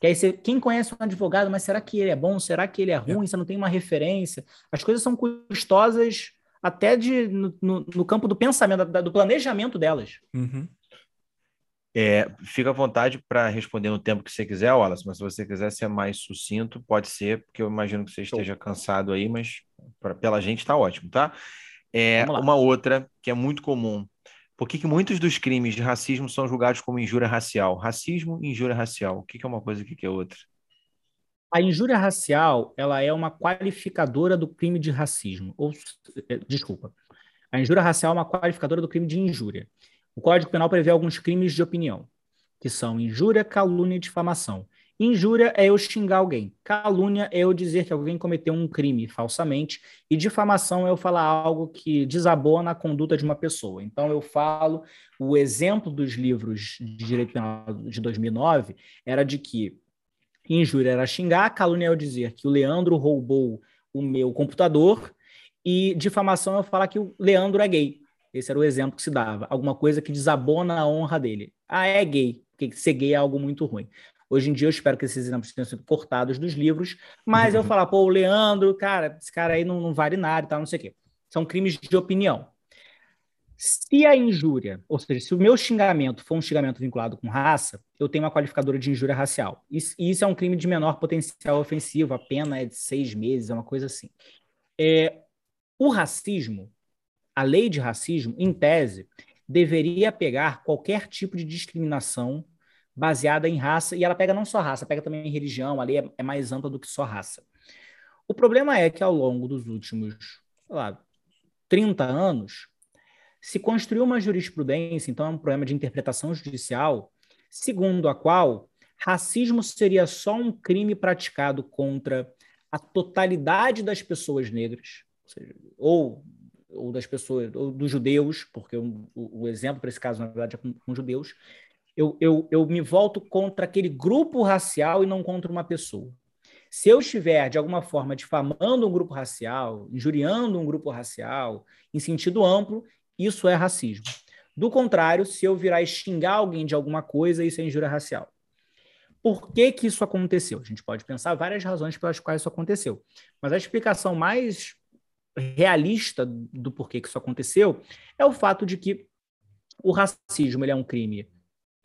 Que aí você, quem conhece um advogado, mas será que ele é bom? Será que ele é ruim? É. Você não tem uma referência? As coisas são custosas até de, no, no, no campo do pensamento, da, do planejamento delas. Uhum. É, fica à vontade para responder no tempo que você quiser, Wallace, mas se você quiser ser mais sucinto, pode ser, porque eu imagino que você esteja cansado aí, mas pra, pela gente está ótimo, tá? É, uma outra que é muito comum por que, que muitos dos crimes de racismo são julgados como injúria racial? Racismo e injúria racial. O que, que é uma coisa e o que, que é outra? A injúria racial ela é uma qualificadora do crime de racismo. Ou, é, desculpa. A injúria racial é uma qualificadora do crime de injúria. O Código Penal prevê alguns crimes de opinião, que são injúria, calúnia e difamação. Injúria é eu xingar alguém. Calúnia é eu dizer que alguém cometeu um crime falsamente. E difamação é eu falar algo que desabona a conduta de uma pessoa. Então, eu falo, o exemplo dos livros de direito penal de 2009 era de que injúria era xingar, calúnia é eu dizer que o Leandro roubou o meu computador. E difamação é eu falar que o Leandro é gay. Esse era o exemplo que se dava. Alguma coisa que desabona a honra dele. Ah, é gay. Porque ser gay é algo muito ruim. Hoje em dia eu espero que esses exemplos tenham sido cortados dos livros, mas eu falar, pô, o Leandro, cara, esse cara aí não, não vale nada e tal, não sei o quê. São crimes de opinião. Se a injúria, ou seja, se o meu xingamento for um xingamento vinculado com raça, eu tenho uma qualificadora de injúria racial. Isso, isso é um crime de menor potencial ofensivo, a pena é de seis meses, é uma coisa assim. É, o racismo, a lei de racismo, em tese, deveria pegar qualquer tipo de discriminação baseada em raça, e ela pega não só raça, pega também religião, ali é, é mais ampla do que só raça. O problema é que ao longo dos últimos, sei lá, 30 anos, se construiu uma jurisprudência, então é um problema de interpretação judicial, segundo a qual racismo seria só um crime praticado contra a totalidade das pessoas negras, ou, seja, ou, ou das pessoas, ou dos judeus, porque o, o, exemplo para esse caso, na verdade, é com, com judeus, eu, eu, eu me volto contra aquele grupo racial e não contra uma pessoa. Se eu estiver, de alguma forma, difamando um grupo racial, injuriando um grupo racial, em sentido amplo, isso é racismo. Do contrário, se eu virar e xingar alguém de alguma coisa, isso é injúria racial. Por que, que isso aconteceu? A gente pode pensar várias razões pelas quais isso aconteceu. Mas a explicação mais realista do porquê que isso aconteceu é o fato de que o racismo ele é um crime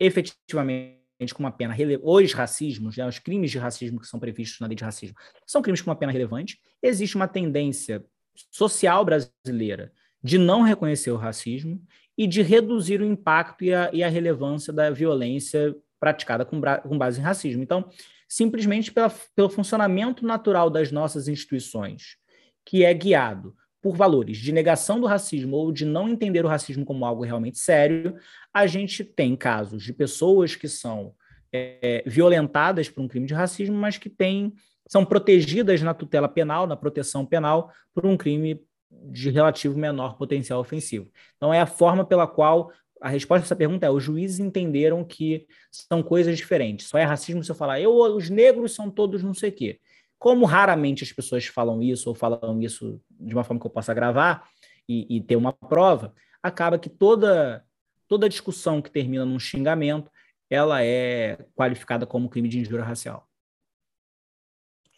efetivamente com uma pena relevante, os racismos, né, os crimes de racismo que são previstos na lei de racismo, são crimes com uma pena relevante. Existe uma tendência social brasileira de não reconhecer o racismo e de reduzir o impacto e a, e a relevância da violência praticada com, com, base em racismo. Então, simplesmente pela, pelo funcionamento natural das nossas instituições, que é guiado por valores de negação do racismo ou de não entender o racismo como algo realmente sério, a gente tem casos de pessoas que são é, violentadas por um crime de racismo, mas que têm, são protegidas na tutela penal, na proteção penal, por um crime de relativo menor potencial ofensivo. Então, é a forma pela qual a resposta a essa pergunta é: os juízes entenderam que são coisas diferentes. Só é racismo se eu falar, eu, os negros são todos não sei o quê. Como raramente as pessoas falam isso, ou falam isso de uma forma que eu possa gravar e, e ter uma prova, acaba que toda, toda discussão que termina num xingamento ela é qualificada como crime de injúria racial.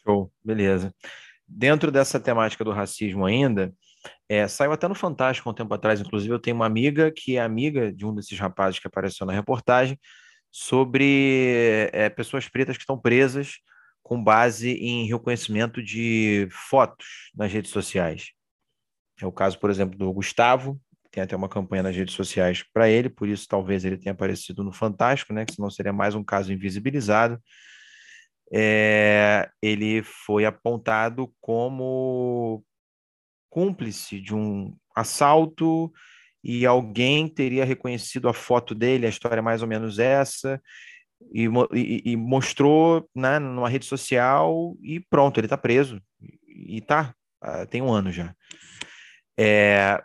Show, beleza. Dentro dessa temática do racismo ainda, é, saiu até no Fantástico um tempo atrás, inclusive eu tenho uma amiga que é amiga de um desses rapazes que apareceu na reportagem, sobre é, pessoas pretas que estão presas com base em reconhecimento de fotos nas redes sociais. É o caso, por exemplo, do Gustavo, tem até uma campanha nas redes sociais para ele, por isso talvez ele tenha aparecido no Fantástico, né? Que senão seria mais um caso invisibilizado. É, ele foi apontado como cúmplice de um assalto e alguém teria reconhecido a foto dele, a história é mais ou menos essa, e, e, mostrou né, numa rede social e pronto, ele está preso. E tá, ah, tem um ano já. É,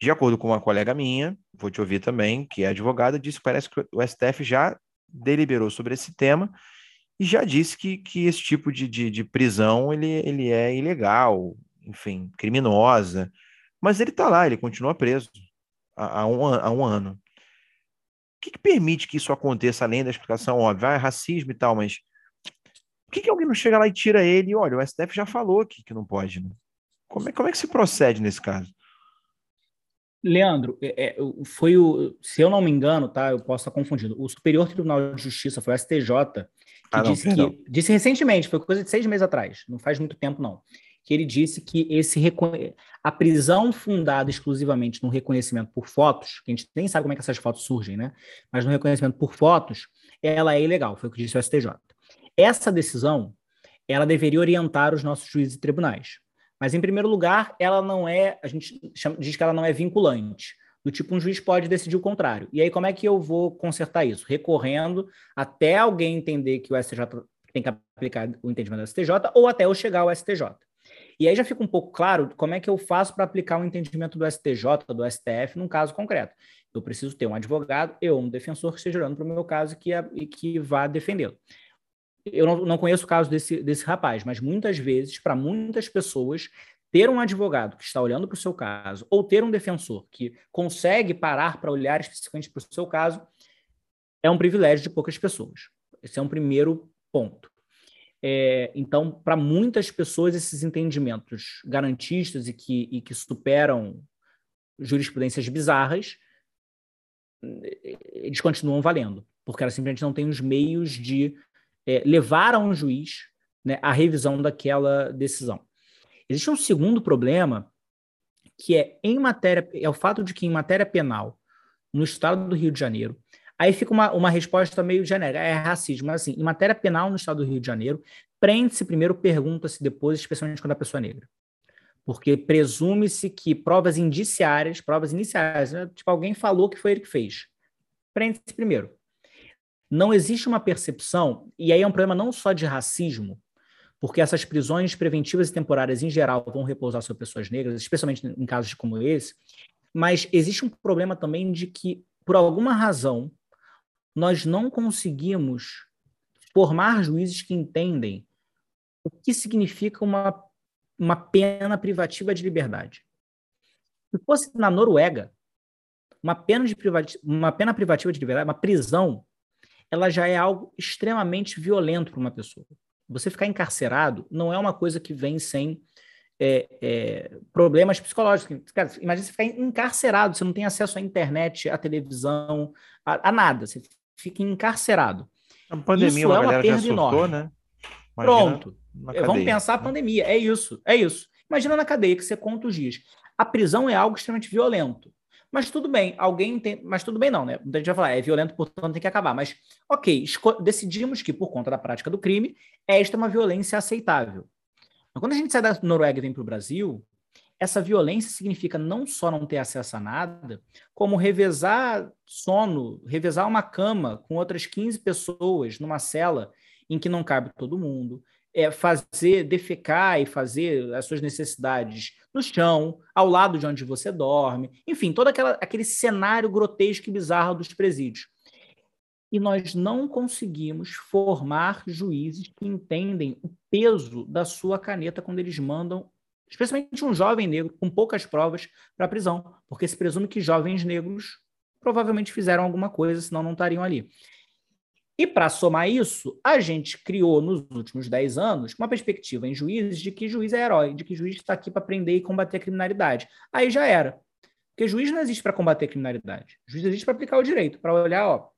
de acordo com uma colega minha, vou te ouvir também, que é advogada, disse que parece que o STF já deliberou sobre esse tema e já disse que, que esse tipo de, de, de prisão ele, ele é ilegal, enfim, criminosa, mas ele está lá, ele continua preso há, há, um, há um ano. O que, que, permite que isso aconteça, além da explicação óbvia? Ah, é racismo e tal, mas por que, que alguém não chega lá e tira ele? Olha, o STF já falou que, que não pode, né? Como é, como é que se procede nesse caso? Leandro, é, é, foi o, se eu não me engano, tá? Eu posso estar confundindo. O Superior Tribunal de Justiça foi o STJ que ah, não, disse que disse recentemente, foi coisa de seis meses atrás, não faz muito tempo não, que ele disse que esse a prisão fundada exclusivamente no reconhecimento por fotos, que a gente nem sabe como é que essas fotos surgem, né? Mas no reconhecimento por fotos, ela é ilegal, foi o que disse o STJ. Essa decisão, ela deveria orientar os nossos juízes e tribunais. Mas, em primeiro lugar, ela não é, a gente chama, diz que ela não é vinculante. Do tipo, um juiz pode decidir o contrário. E aí, como é que eu vou consertar isso? Recorrendo até alguém entender que o STJ tem que aplicar o entendimento do STJ ou até eu chegar ao STJ. E aí já fica um pouco claro como é que eu faço para aplicar o entendimento do STJ, do STF, num caso concreto. Eu preciso ter um advogado e um defensor que esteja olhando para o meu caso que, e que vá defendê-lo eu não, não conheço o caso desse, desse rapaz, mas muitas vezes, para muitas pessoas, ter um advogado que está olhando para o seu caso, ou ter um defensor que consegue parar para olhar especificamente para o seu caso, é um privilégio de poucas pessoas. Esse é um primeiro ponto. É, então, para muitas pessoas, esses entendimentos garantistas e que, e que superam jurisprudências bizarras, eles continuam valendo, porque ela simplesmente não tem os meios de é, levar a um juiz né, a revisão daquela decisão. Existe um segundo problema, que é em matéria, é o fato de que em matéria penal, no estado do Rio de Janeiro, aí fica uma, uma resposta meio genérica, é racismo, mas assim, em matéria penal no estado do Rio de Janeiro, prende-se primeiro, pergunta-se depois, especialmente quando a pessoa é negra. Porque presume-se que provas indiciárias, provas iniciais, né, tipo, alguém falou que foi ele que fez. Prende-se primeiro não existe uma percepção, e aí é um problema não só de racismo, porque essas prisões preventivas e temporárias, em geral, vão repousar sobre pessoas negras, especialmente em casos como esse, mas existe um problema também de que, por alguma razão, nós não conseguimos formar juízes que entendem o que significa uma, uma pena privativa de liberdade. Se fosse na Noruega, uma pena, de privati uma pena privativa de liberdade, uma prisão, ela já é algo extremamente violento para uma pessoa. Você ficar encarcerado não é uma coisa que vem sem é, é, problemas psicológicos. Cara, imagina você ficar encarcerado, você não tem acesso à internet, à televisão, a, a nada. Você fica encarcerado. A pandemia, isso é uma perda enorme. Né? Pronto. Vamos pensar a né? pandemia. É isso, é isso. Imagina na cadeia que você conta os dias. A prisão é algo extremamente violento. Mas tudo bem, alguém tem. Mas tudo bem, não, né? A gente vai falar, é violento, portanto tem que acabar. Mas, ok, decidimos que, por conta da prática do crime, esta é uma violência aceitável. Mas quando a gente sai da Noruega e vem para o Brasil, essa violência significa não só não ter acesso a nada, como revezar sono, revezar uma cama com outras 15 pessoas numa cela em que não cabe todo mundo, é fazer defecar e fazer as suas necessidades no chão, ao lado de onde você dorme, enfim, todo aquela, aquele cenário grotesco e bizarro dos presídios. E nós não conseguimos formar juízes que entendem o peso da sua caneta quando eles mandam, especialmente um jovem negro com poucas provas, para a prisão, porque se presume que jovens negros provavelmente fizeram alguma coisa, senão não estariam ali. E para somar isso, a gente criou nos últimos 10 anos uma perspectiva em juízes de que juiz é herói, de que juiz está aqui para prender e combater a criminalidade. Aí já era. Porque juiz não existe para combater a criminalidade. Juiz existe para aplicar o direito, para olhar, ó,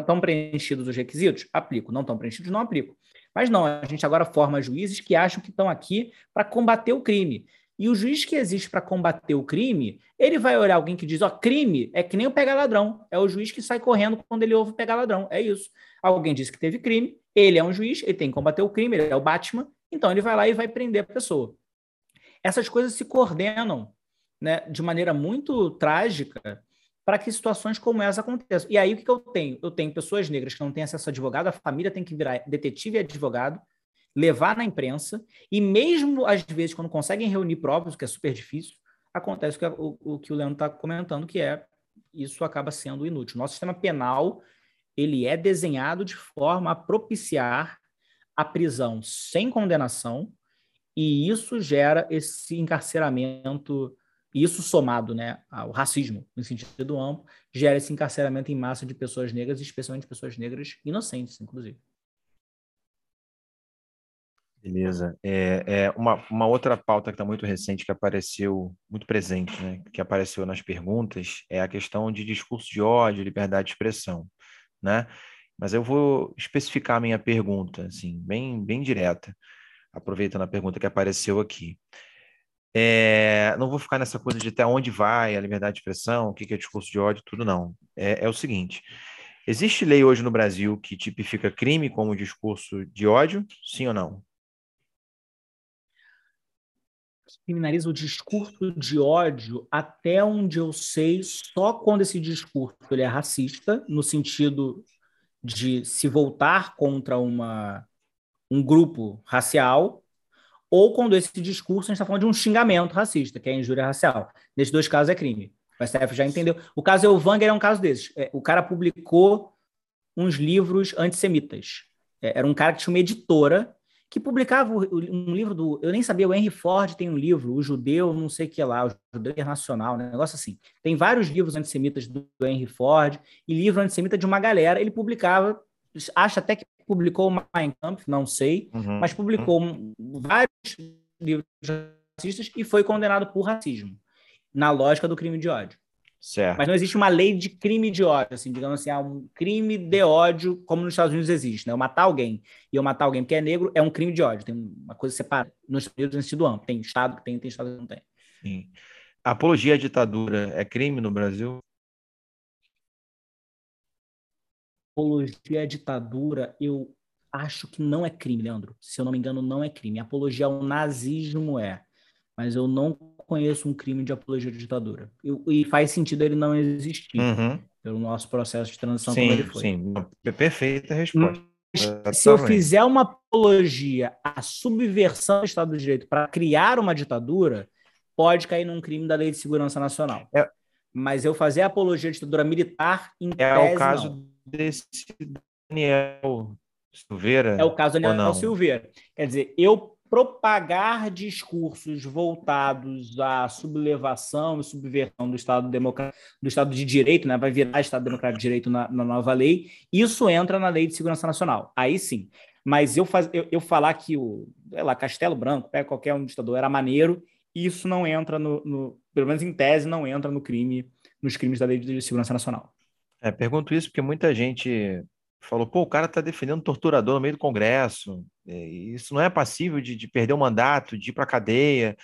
estão preenchidos os requisitos? Aplico. Não estão preenchidos? Não aplico. Mas não, a gente agora forma juízes que acham que estão aqui para combater o crime. E o juiz que existe para combater o crime, ele vai olhar alguém que diz, ó, crime é que nem o pegar ladrão. É o juiz que sai correndo quando ele ouve pegar ladrão. É isso. Alguém disse que teve crime, ele é um juiz, ele tem que combater o crime, ele é o Batman, então ele vai lá e vai prender a pessoa. Essas coisas se coordenam né, de maneira muito trágica para que situações como essa aconteçam. E aí o que, que eu tenho? Eu tenho pessoas negras que não têm acesso a advogado, a família tem que virar detetive e advogado, levar na imprensa, e mesmo às vezes, quando conseguem reunir provas, que é super difícil, acontece o que, o, o que o Leandro está comentando, que é isso acaba sendo inútil. Nosso sistema penal ele é desenhado de forma a propiciar a prisão sem condenação, e isso gera esse encarceramento, isso somado né, ao racismo, no sentido amplo, gera esse encarceramento em massa de pessoas negras, especialmente pessoas negras inocentes, inclusive. Beleza. É, é uma, uma outra pauta que está muito recente, que apareceu, muito presente, né? Que apareceu nas perguntas, é a questão de discurso de ódio, liberdade de expressão, né? Mas eu vou especificar a minha pergunta, assim, bem, bem direta, aproveitando a pergunta que apareceu aqui. É, não vou ficar nessa coisa de até onde vai a liberdade de expressão, o que é discurso de ódio, tudo não. É, é o seguinte: existe lei hoje no Brasil que tipifica crime como discurso de ódio? Sim ou não? criminaliza o discurso de ódio até onde eu sei, só quando esse discurso ele é racista, no sentido de se voltar contra uma, um grupo racial, ou quando esse discurso a gente está falando de um xingamento racista, que é injúria racial. Nesses dois casos é crime. O STF já entendeu. O caso Elvanger é um caso desses. É, o cara publicou uns livros antissemitas. É, era um cara que tinha uma editora que publicava um livro do. Eu nem sabia, o Henry Ford tem um livro, O Judeu, não sei o que lá, O Judeu Internacional, um negócio assim. Tem vários livros antissemitas do Henry Ford e livro antissemita de uma galera. Ele publicava, acho até que publicou o Mein Kampf, não sei, uhum. mas publicou uhum. vários livros racistas e foi condenado por racismo, na lógica do crime de ódio. Certo. Mas não existe uma lei de crime de ódio, assim, digamos assim, um crime de ódio como nos Estados Unidos existe, né? Eu matar alguém e eu matar alguém porque é negro é um crime de ódio, tem uma coisa separada. Nos Estados Unidos, no sentido amplo, tem estado que tem, tem estado que não tem. Sim. Apologia à ditadura é crime no Brasil? Apologia à ditadura, eu acho que não é crime, Leandro. Se eu não me engano, não é crime. Apologia ao nazismo é mas eu não conheço um crime de apologia à ditadura. E, e faz sentido ele não existir uhum. pelo nosso processo de transição sim, como ele foi. Sim, perfeita resposta. Mas, se eu fizer uma apologia à subversão do Estado de Direito para criar uma ditadura, pode cair num crime da Lei de Segurança Nacional. É, Mas eu fazer apologia à ditadura militar, em é tese, o caso não. Desse Daniel Silveira? É o caso do Daniel Silveira. Quer dizer, eu propagar discursos voltados à sublevação e subversão do Estado democrático, do Estado de Direito, né? vai virar Estado Democrático de Direito na, na, nova lei, isso entra na Lei de Segurança Nacional. Aí sim. Mas eu, faz, eu, eu falar que o lá, Castelo Branco, pega qualquer um ditador, era maneiro, isso não entra no, no, pelo menos em tese, não entra no crime, nos crimes da Lei de Segurança Nacional. É, pergunto isso porque muita gente falou, pô, o cara está defendendo torturador no meio do Congresso, é, isso não é passível de, de perder o mandato, de ir para a cadeia.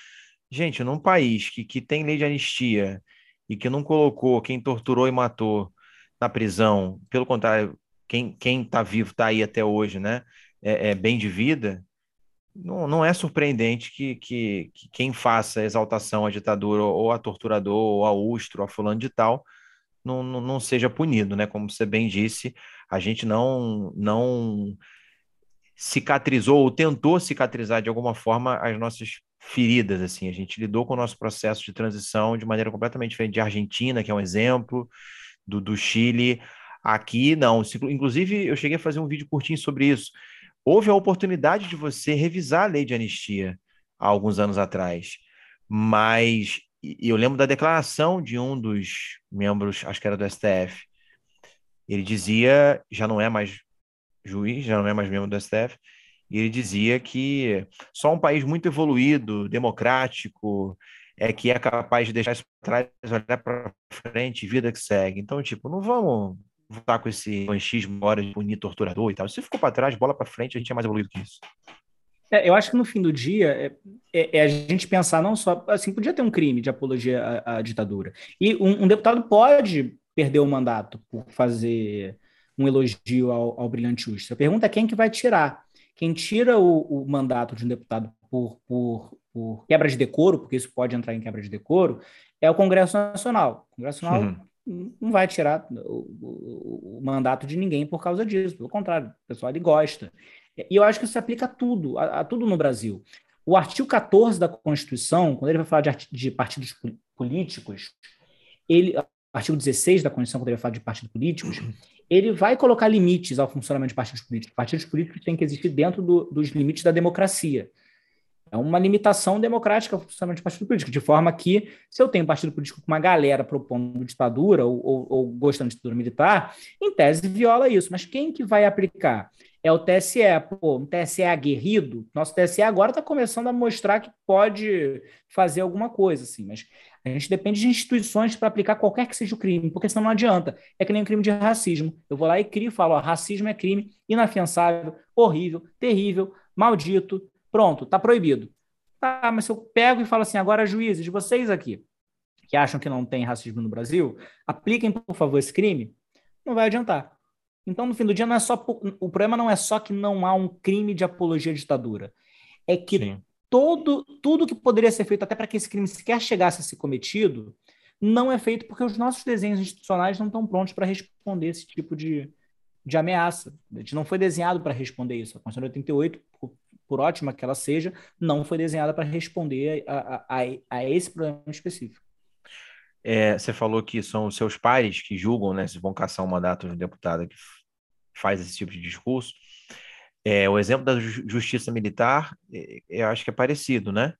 Gente, num país que, que tem lei de anistia e que não colocou quem torturou e matou na prisão, pelo contrário, quem, quem tá vivo está aí até hoje, né? É, é, bem de vida. não, não é surpreendente que, que, que, quem faça exaltação à ditadura ou a torturador ou a ustro, a fulano de tal, não, não, não seja punido, né? Como você bem disse, a gente não, não cicatrizou ou tentou cicatrizar de alguma forma as nossas feridas, assim, a gente lidou com o nosso processo de transição de maneira completamente diferente. De Argentina, que é um exemplo, do, do Chile, aqui não, inclusive eu cheguei a fazer um vídeo curtinho sobre isso, houve a oportunidade de você revisar a lei de anistia há alguns anos atrás, mas eu lembro da declaração de um dos membros, acho que era do STF, ele dizia, já não é mais juiz, já não é mais membro do STF, e ele dizia que só um país muito evoluído, democrático, é que é capaz de deixar isso para trás, olhar para frente, vida que segue. Então, tipo, não vamos voltar com esse manchismo hora de punir torturador e tal. Se ficou para trás, bola para frente, a gente é mais evoluído que isso. É, eu acho que no fim do dia é, é, é, a gente pensar não só assim podia ter um crime de apologia à, à ditadura e um, um, deputado pode perder o mandato por fazer um elogio ao, ao brilhante Ustra. A pergunta é quem que vai tirar. Quem tira o, o mandato de um deputado por, por, por, quebra de decoro, porque isso pode entrar em quebra de decoro, é o Congresso Nacional. O Congresso Nacional uhum. não vai tirar o, o, o, mandato de ninguém por causa disso. Pelo contrário, o pessoal ele gosta. E eu acho que isso se aplica a tudo, a, a tudo no Brasil. O artigo 14 da Constituição, quando ele vai falar de, de partidos políticos, ele, artigo 16 da Constituição, quando ele fala de partidos políticos, ele vai colocar limites ao funcionamento de partidos políticos. Partidos políticos têm que existir dentro do, dos limites da democracia. É uma limitação democrática ao funcionamento de partido político, de forma que, se eu tenho um partido político com uma galera propondo ditadura ou, ou, ou gostando de ditadura militar, em tese viola isso. Mas quem que vai aplicar? É o TSE. Pô, um TSE aguerrido, nosso TSE agora está começando a mostrar que pode fazer alguma coisa, assim, mas a gente depende de instituições para aplicar qualquer que seja o crime, porque senão não adianta. É que nem um crime de racismo. Eu vou lá e crio falo: ó, racismo é crime inafiançável, horrível, terrível, maldito. Pronto, está proibido. Tá, mas se eu pego e falo assim, agora juízes, vocês aqui, que acham que não tem racismo no Brasil, apliquem, por favor, esse crime, não vai adiantar. Então, no fim do dia, não é só o problema não é só que não há um crime de apologia à ditadura, é que Sim todo, tudo que poderia ser feito até para que esse crime sequer chegasse a ser cometido, não é feito porque os nossos desenhos institucionais não estão prontos para responder esse tipo de, de ameaça. A gente não foi desenhado para responder isso. A Constituição de 88, por, por ótima que ela seja, não foi desenhada para responder a, a, a, esse problema específico. É, você falou que são os seus pares que julgam né, se vão caçar um mandato de um deputado que faz esse tipo de discurso. É, o exemplo da justiça militar, é, eu acho que é parecido, né?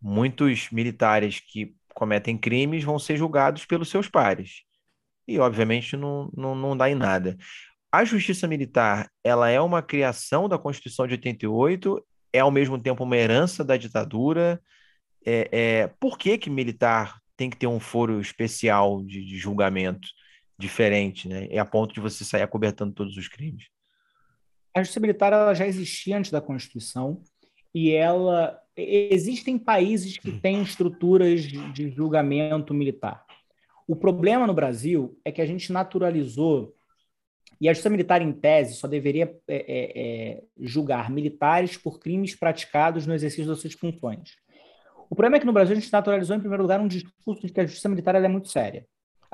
Muitos militares que cometem crimes vão ser julgados pelos seus pares. E, obviamente, não, não, não dá em nada. A justiça militar, ela é uma criação da Constituição de 88, é ao mesmo tempo uma herança da ditadura. É, é, por que que militar tem que ter um foro especial de, de julgamento diferente, né? É a ponto de você sair acobertando todos os crimes. A justiça militar ela já existia antes da Constituição e ela existem países que têm estruturas de julgamento militar. O problema no Brasil é que a gente naturalizou e a justiça militar, em tese, só deveria é, é, é, julgar militares por crimes praticados no exercício das suas funções. O problema é que no Brasil a gente naturalizou, em primeiro lugar, um discurso de que a justiça militar é muito séria.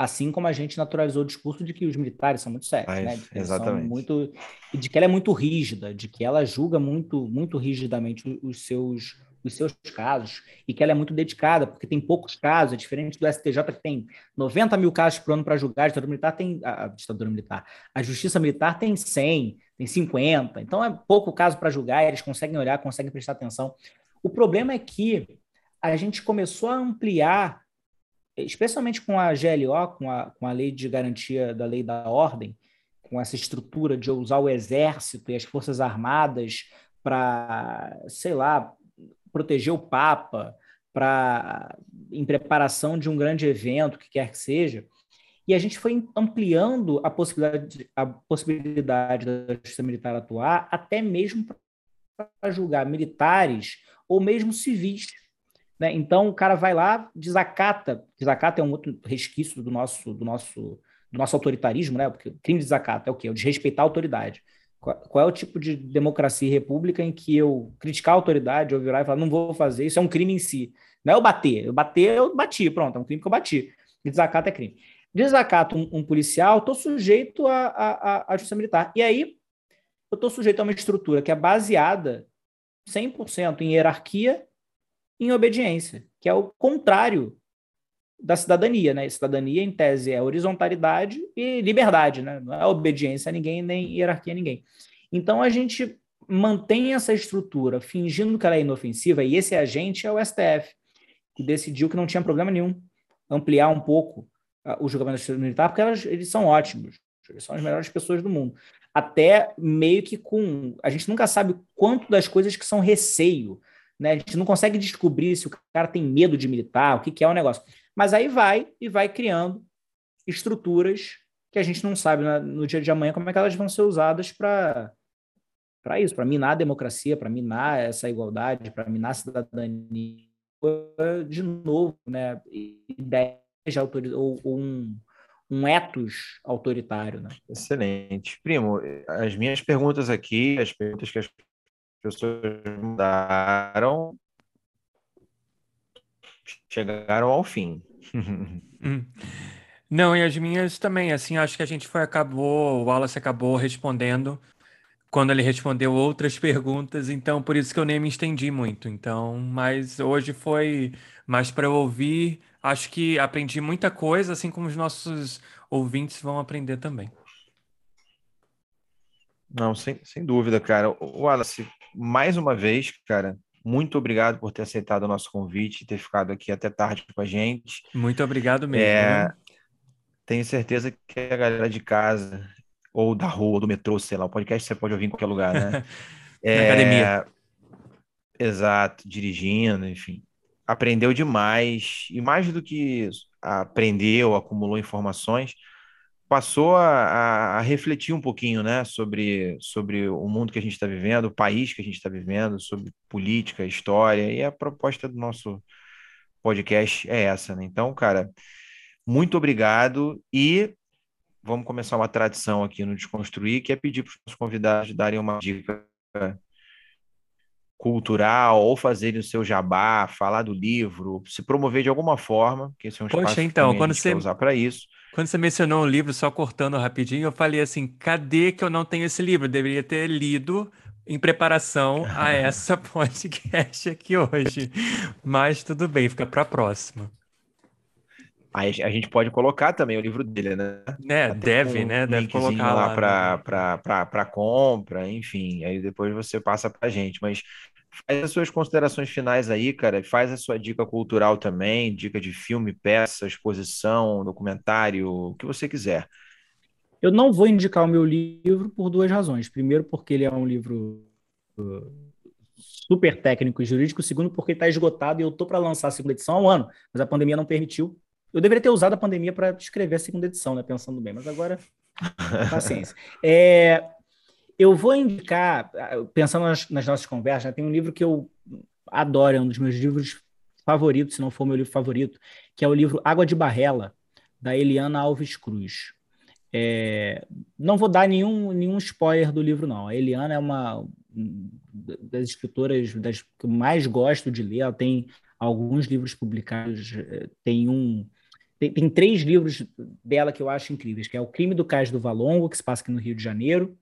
Assim como a gente naturalizou o discurso de que os militares são muito sérios, Mas, né? exatamente. muito, de que ela é muito rígida, de que ela julga muito, muito rigidamente os seus, os seus casos e que ela é muito dedicada, porque tem poucos casos, é diferente do STJ que tem 90 mil casos por ano para julgar, a ditadura militar tem a, a ditadura militar, a justiça militar tem 100, tem 50, então é pouco caso para julgar, eles conseguem olhar, conseguem prestar atenção. O problema é que a gente começou a ampliar especialmente com a GLO, com a, com a lei de garantia da lei da ordem, com essa estrutura de usar o exército e as forças armadas para, sei lá, proteger o Papa, para em preparação de um grande evento, que quer que seja. E a gente foi ampliando a possibilidade, a possibilidade da justiça militar atuar até mesmo para julgar militares ou mesmo civis né? Então o cara vai lá, desacata, desacata é um outro resquício do nosso, do nosso, do nosso autoritarismo, né? Porque crime de desacato é o quê? É o desrespeitar a autoridade. Qual, qual, é o tipo de democracia e república em que eu criticar a autoridade, ou virar e falar, não vou fazer, isso é um crime em si. Não é eu bater. Eu bater, eu bati, pronto, é um crime que eu bati. Desacato é crime. Desacato um, um policial, estou sujeito à justiça militar. E aí, eu estou sujeito a uma estrutura que é baseada 100% em hierarquia em obediência, que é o contrário da cidadania, né? Cidadania, em tese, é horizontalidade e liberdade, né? Não é obediência a ninguém, nem hierarquia a ninguém. Então, a gente mantém essa estrutura fingindo que ela é inofensiva, e esse agente é o STF, que decidiu que não tinha problema nenhum ampliar um pouco uh, o julgamento militar, porque elas, eles são ótimos, eles são as melhores pessoas do mundo. Até meio que com. A gente nunca sabe quanto das coisas que são receio, né? A gente não consegue descobrir se o cara tem medo de militar, o que, que é o negócio. Mas aí vai e vai criando estruturas que a gente não sabe no dia de amanhã como é que elas vão ser usadas para para isso, para minar a democracia, para minar essa igualdade, para minar a cidadania, de novo, né, ideias de ou, ou um, um etos autoritário. Né? Excelente. Primo, as minhas perguntas aqui, as perguntas que as pessoas mandaram, chegaram ao fim. Hum. Não, e as minhas também, assim, acho que a gente foi, acabou, o Wallace acabou respondendo quando ele respondeu outras perguntas, então por isso que eu nem me estendi muito. Então, mas hoje foi mais para eu ouvir, acho que aprendi muita coisa, assim como os nossos ouvintes vão aprender também. Não, sem, sem dúvida, cara. O Wallace, mais uma vez, cara, muito obrigado por ter aceitado o nosso convite, ter ficado aqui até tarde com a gente. Muito obrigado mesmo. É, tenho certeza que a galera de casa, ou da rua, ou do metrô, sei lá, o podcast você pode ouvir em qualquer lugar, né? é, Na academia. Exato, dirigindo, enfim. Aprendeu demais, e mais do que aprendeu, acumulou informações, passou a, a, refletir um pouquinho, né, sobre, sobre o mundo que a gente está vivendo, o país que a gente está vivendo, sobre política, história, e a proposta do nosso podcast é essa, né? Então, cara, muito obrigado e vamos começar uma tradição aqui no Desconstruir, que é pedir para os convidados darem uma dica cultural ou fazerem o seu jabá, falar do livro, se promover de alguma forma, que esse é um espaço Poxa, então, quando você usar para isso. Quando você mencionou um livro, só cortando rapidinho, eu falei assim: cadê que eu não tenho esse livro? Eu deveria ter lido em preparação a essa podcast aqui hoje. Mas tudo bem, fica para a próxima. Aí a gente pode colocar também o livro dele, né? É, deve, um né? Deve colocar lá, lá para compra, enfim. Aí depois você passa para gente. Mas Faz as suas considerações finais aí, cara. Faz a sua dica cultural também, dica de filme, peça, exposição, documentário, o que você quiser. Eu não vou indicar o meu livro por duas razões. Primeiro, porque ele é um livro uh, super técnico e jurídico. Segundo, porque ele está esgotado e eu estou para lançar a segunda edição há um ano, mas a pandemia não permitiu. Eu deveria ter usado a pandemia para escrever a segunda edição, né? Pensando bem, mas agora paciência. É, eu vou indicar, pensando nas, nas nossas conversas, né, tem um livro que eu adoro, é um dos meus livros favoritos, se não for meu livro favorito, que é o livro Água de Barrela, da Eliana Alves Cruz. É, não vou dar nenhum, nenhum spoiler do livro, não. A Eliana é uma das escritoras das que eu mais gosto de ler. Ela tem alguns livros publicados, é, tem um. Tem, tem três livros dela que eu acho incríveis, que é O Crime do Cais do Valongo, que se passa aqui no Rio de Janeiro,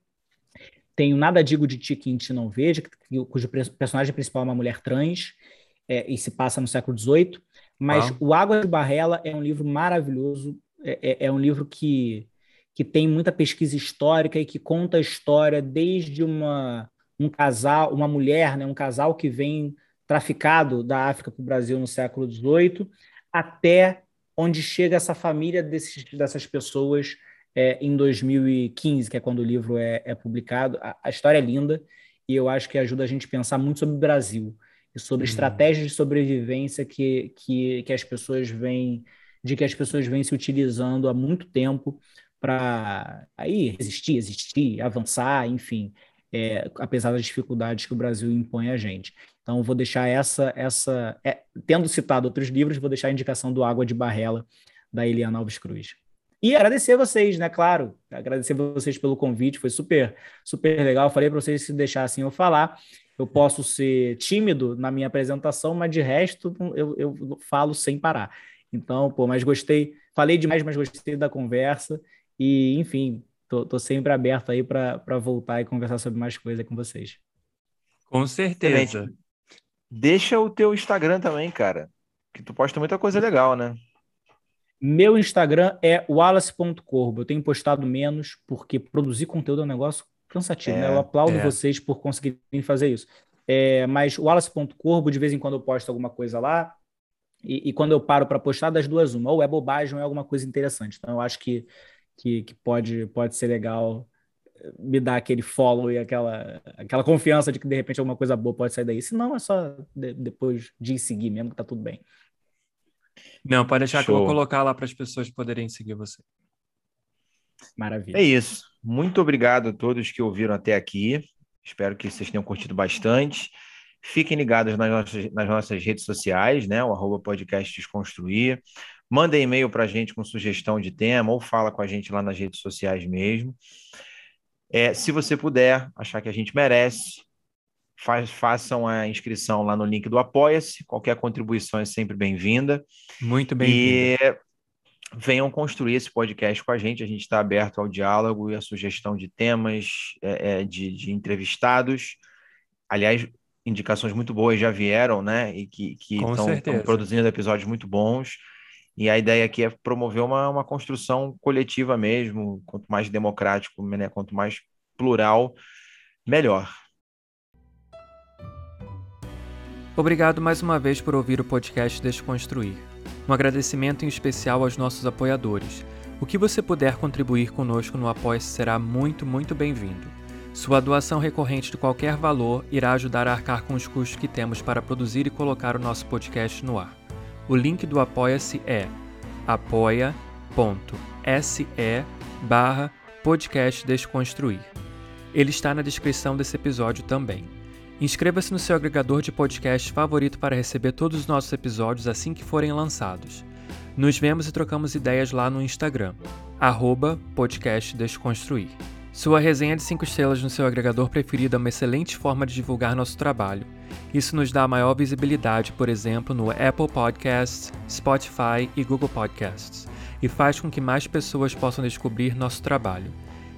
tem o Nada Digo de Ti que Te Não Veja, cujo personagem principal é uma mulher trans é, e se passa no século XVIII. Mas O Água de Barrela é um livro maravilhoso, é, é, é um livro que, que tem muita pesquisa histórica e que conta a história desde uma, um casal, uma mulher, né, um casal que vem traficado da África para o Brasil no século XVIII, até onde chega essa família desses, dessas pessoas é, em 2015, que é quando o livro é, é publicado. A, a, história é linda e eu acho que ajuda a gente a pensar muito sobre o Brasil e sobre uhum. estratégias de sobrevivência que, que, que as pessoas vêm de que as pessoas vêm se utilizando há muito tempo para aí resistir, existir, avançar, enfim, é, apesar das dificuldades que o Brasil impõe a gente. Então, vou deixar essa, essa é, tendo citado outros livros, vou deixar a indicação do Água de Barrela, da Eliana Alves Cruz. E agradecer a vocês, né? Claro, agradecer a vocês pelo convite, foi super, super legal. Eu falei para vocês se deixassem eu falar. Eu posso ser tímido na minha apresentação, mas de resto eu, eu falo sem parar. Então, pô, mas gostei, falei demais, mas gostei da conversa. E, enfim, tô, tô sempre aberto aí para voltar e conversar sobre mais coisas com vocês. Com certeza. Deixa o teu Instagram também, cara. Que tu posta muita coisa legal, né? Meu Instagram é wallace.corbo. Eu tenho postado menos porque produzir conteúdo é um negócio cansativo, é, né? Eu aplaudo é. vocês por conseguirem fazer isso. É, mas wallace.corbo, de vez em quando eu posto alguma coisa lá. E, e quando eu paro para postar, das duas, uma. Ou é bobagem ou é alguma coisa interessante. Então eu acho que, que, que pode, pode ser legal me dar aquele follow e aquela, aquela confiança de que de repente alguma coisa boa pode sair daí. Se não, é só de, depois de seguir mesmo, que tá tudo bem. Não, pode deixar Show. que eu vou colocar lá para as pessoas poderem seguir você. Maravilha. É isso. Muito obrigado a todos que ouviram até aqui. Espero que vocês tenham curtido bastante. Fiquem ligados nas nossas, nas nossas redes sociais, né? O arroba podcast Desconstruir. Manda e-mail para a gente com sugestão de tema ou fala com a gente lá nas redes sociais mesmo. É, se você puder, achar que a gente merece, faz, façam a inscrição lá no link do Apoia-se. Qualquer contribuição é sempre bem-vinda. Muito bem-vinda. E venham construir esse podcast com a gente. A gente está aberto ao diálogo e à sugestão de temas, é, é, de, de, entrevistados. Aliás, indicações muito boas já vieram, né? E que estão produzindo episódios muito bons. E a ideia aqui é promover uma, uma construção coletiva mesmo, quanto mais democrático, né, quanto mais plural, melhor. Obrigado mais uma vez por ouvir o podcast Desconstruir. Um agradecimento em especial aos nossos apoiadores. O que você puder contribuir conosco no apoia será muito, muito bem-vindo. Sua doação recorrente de qualquer valor irá ajudar a arcar com os custos que temos para produzir e colocar o nosso podcast no ar. O link do Apoia-se é apoia.se barra podcast Desconstruir. Ele está na descrição desse episódio também. Inscreva-se no seu agregador de podcast favorito para receber todos os nossos episódios assim que forem lançados. Nos vemos e trocamos ideias lá no Instagram, arroba. Sua resenha de 5 estrelas no seu agregador preferido é uma excelente forma de divulgar nosso trabalho. Isso nos dá maior visibilidade, por exemplo, no Apple Podcasts, Spotify e Google Podcasts, e faz com que mais pessoas possam descobrir nosso trabalho.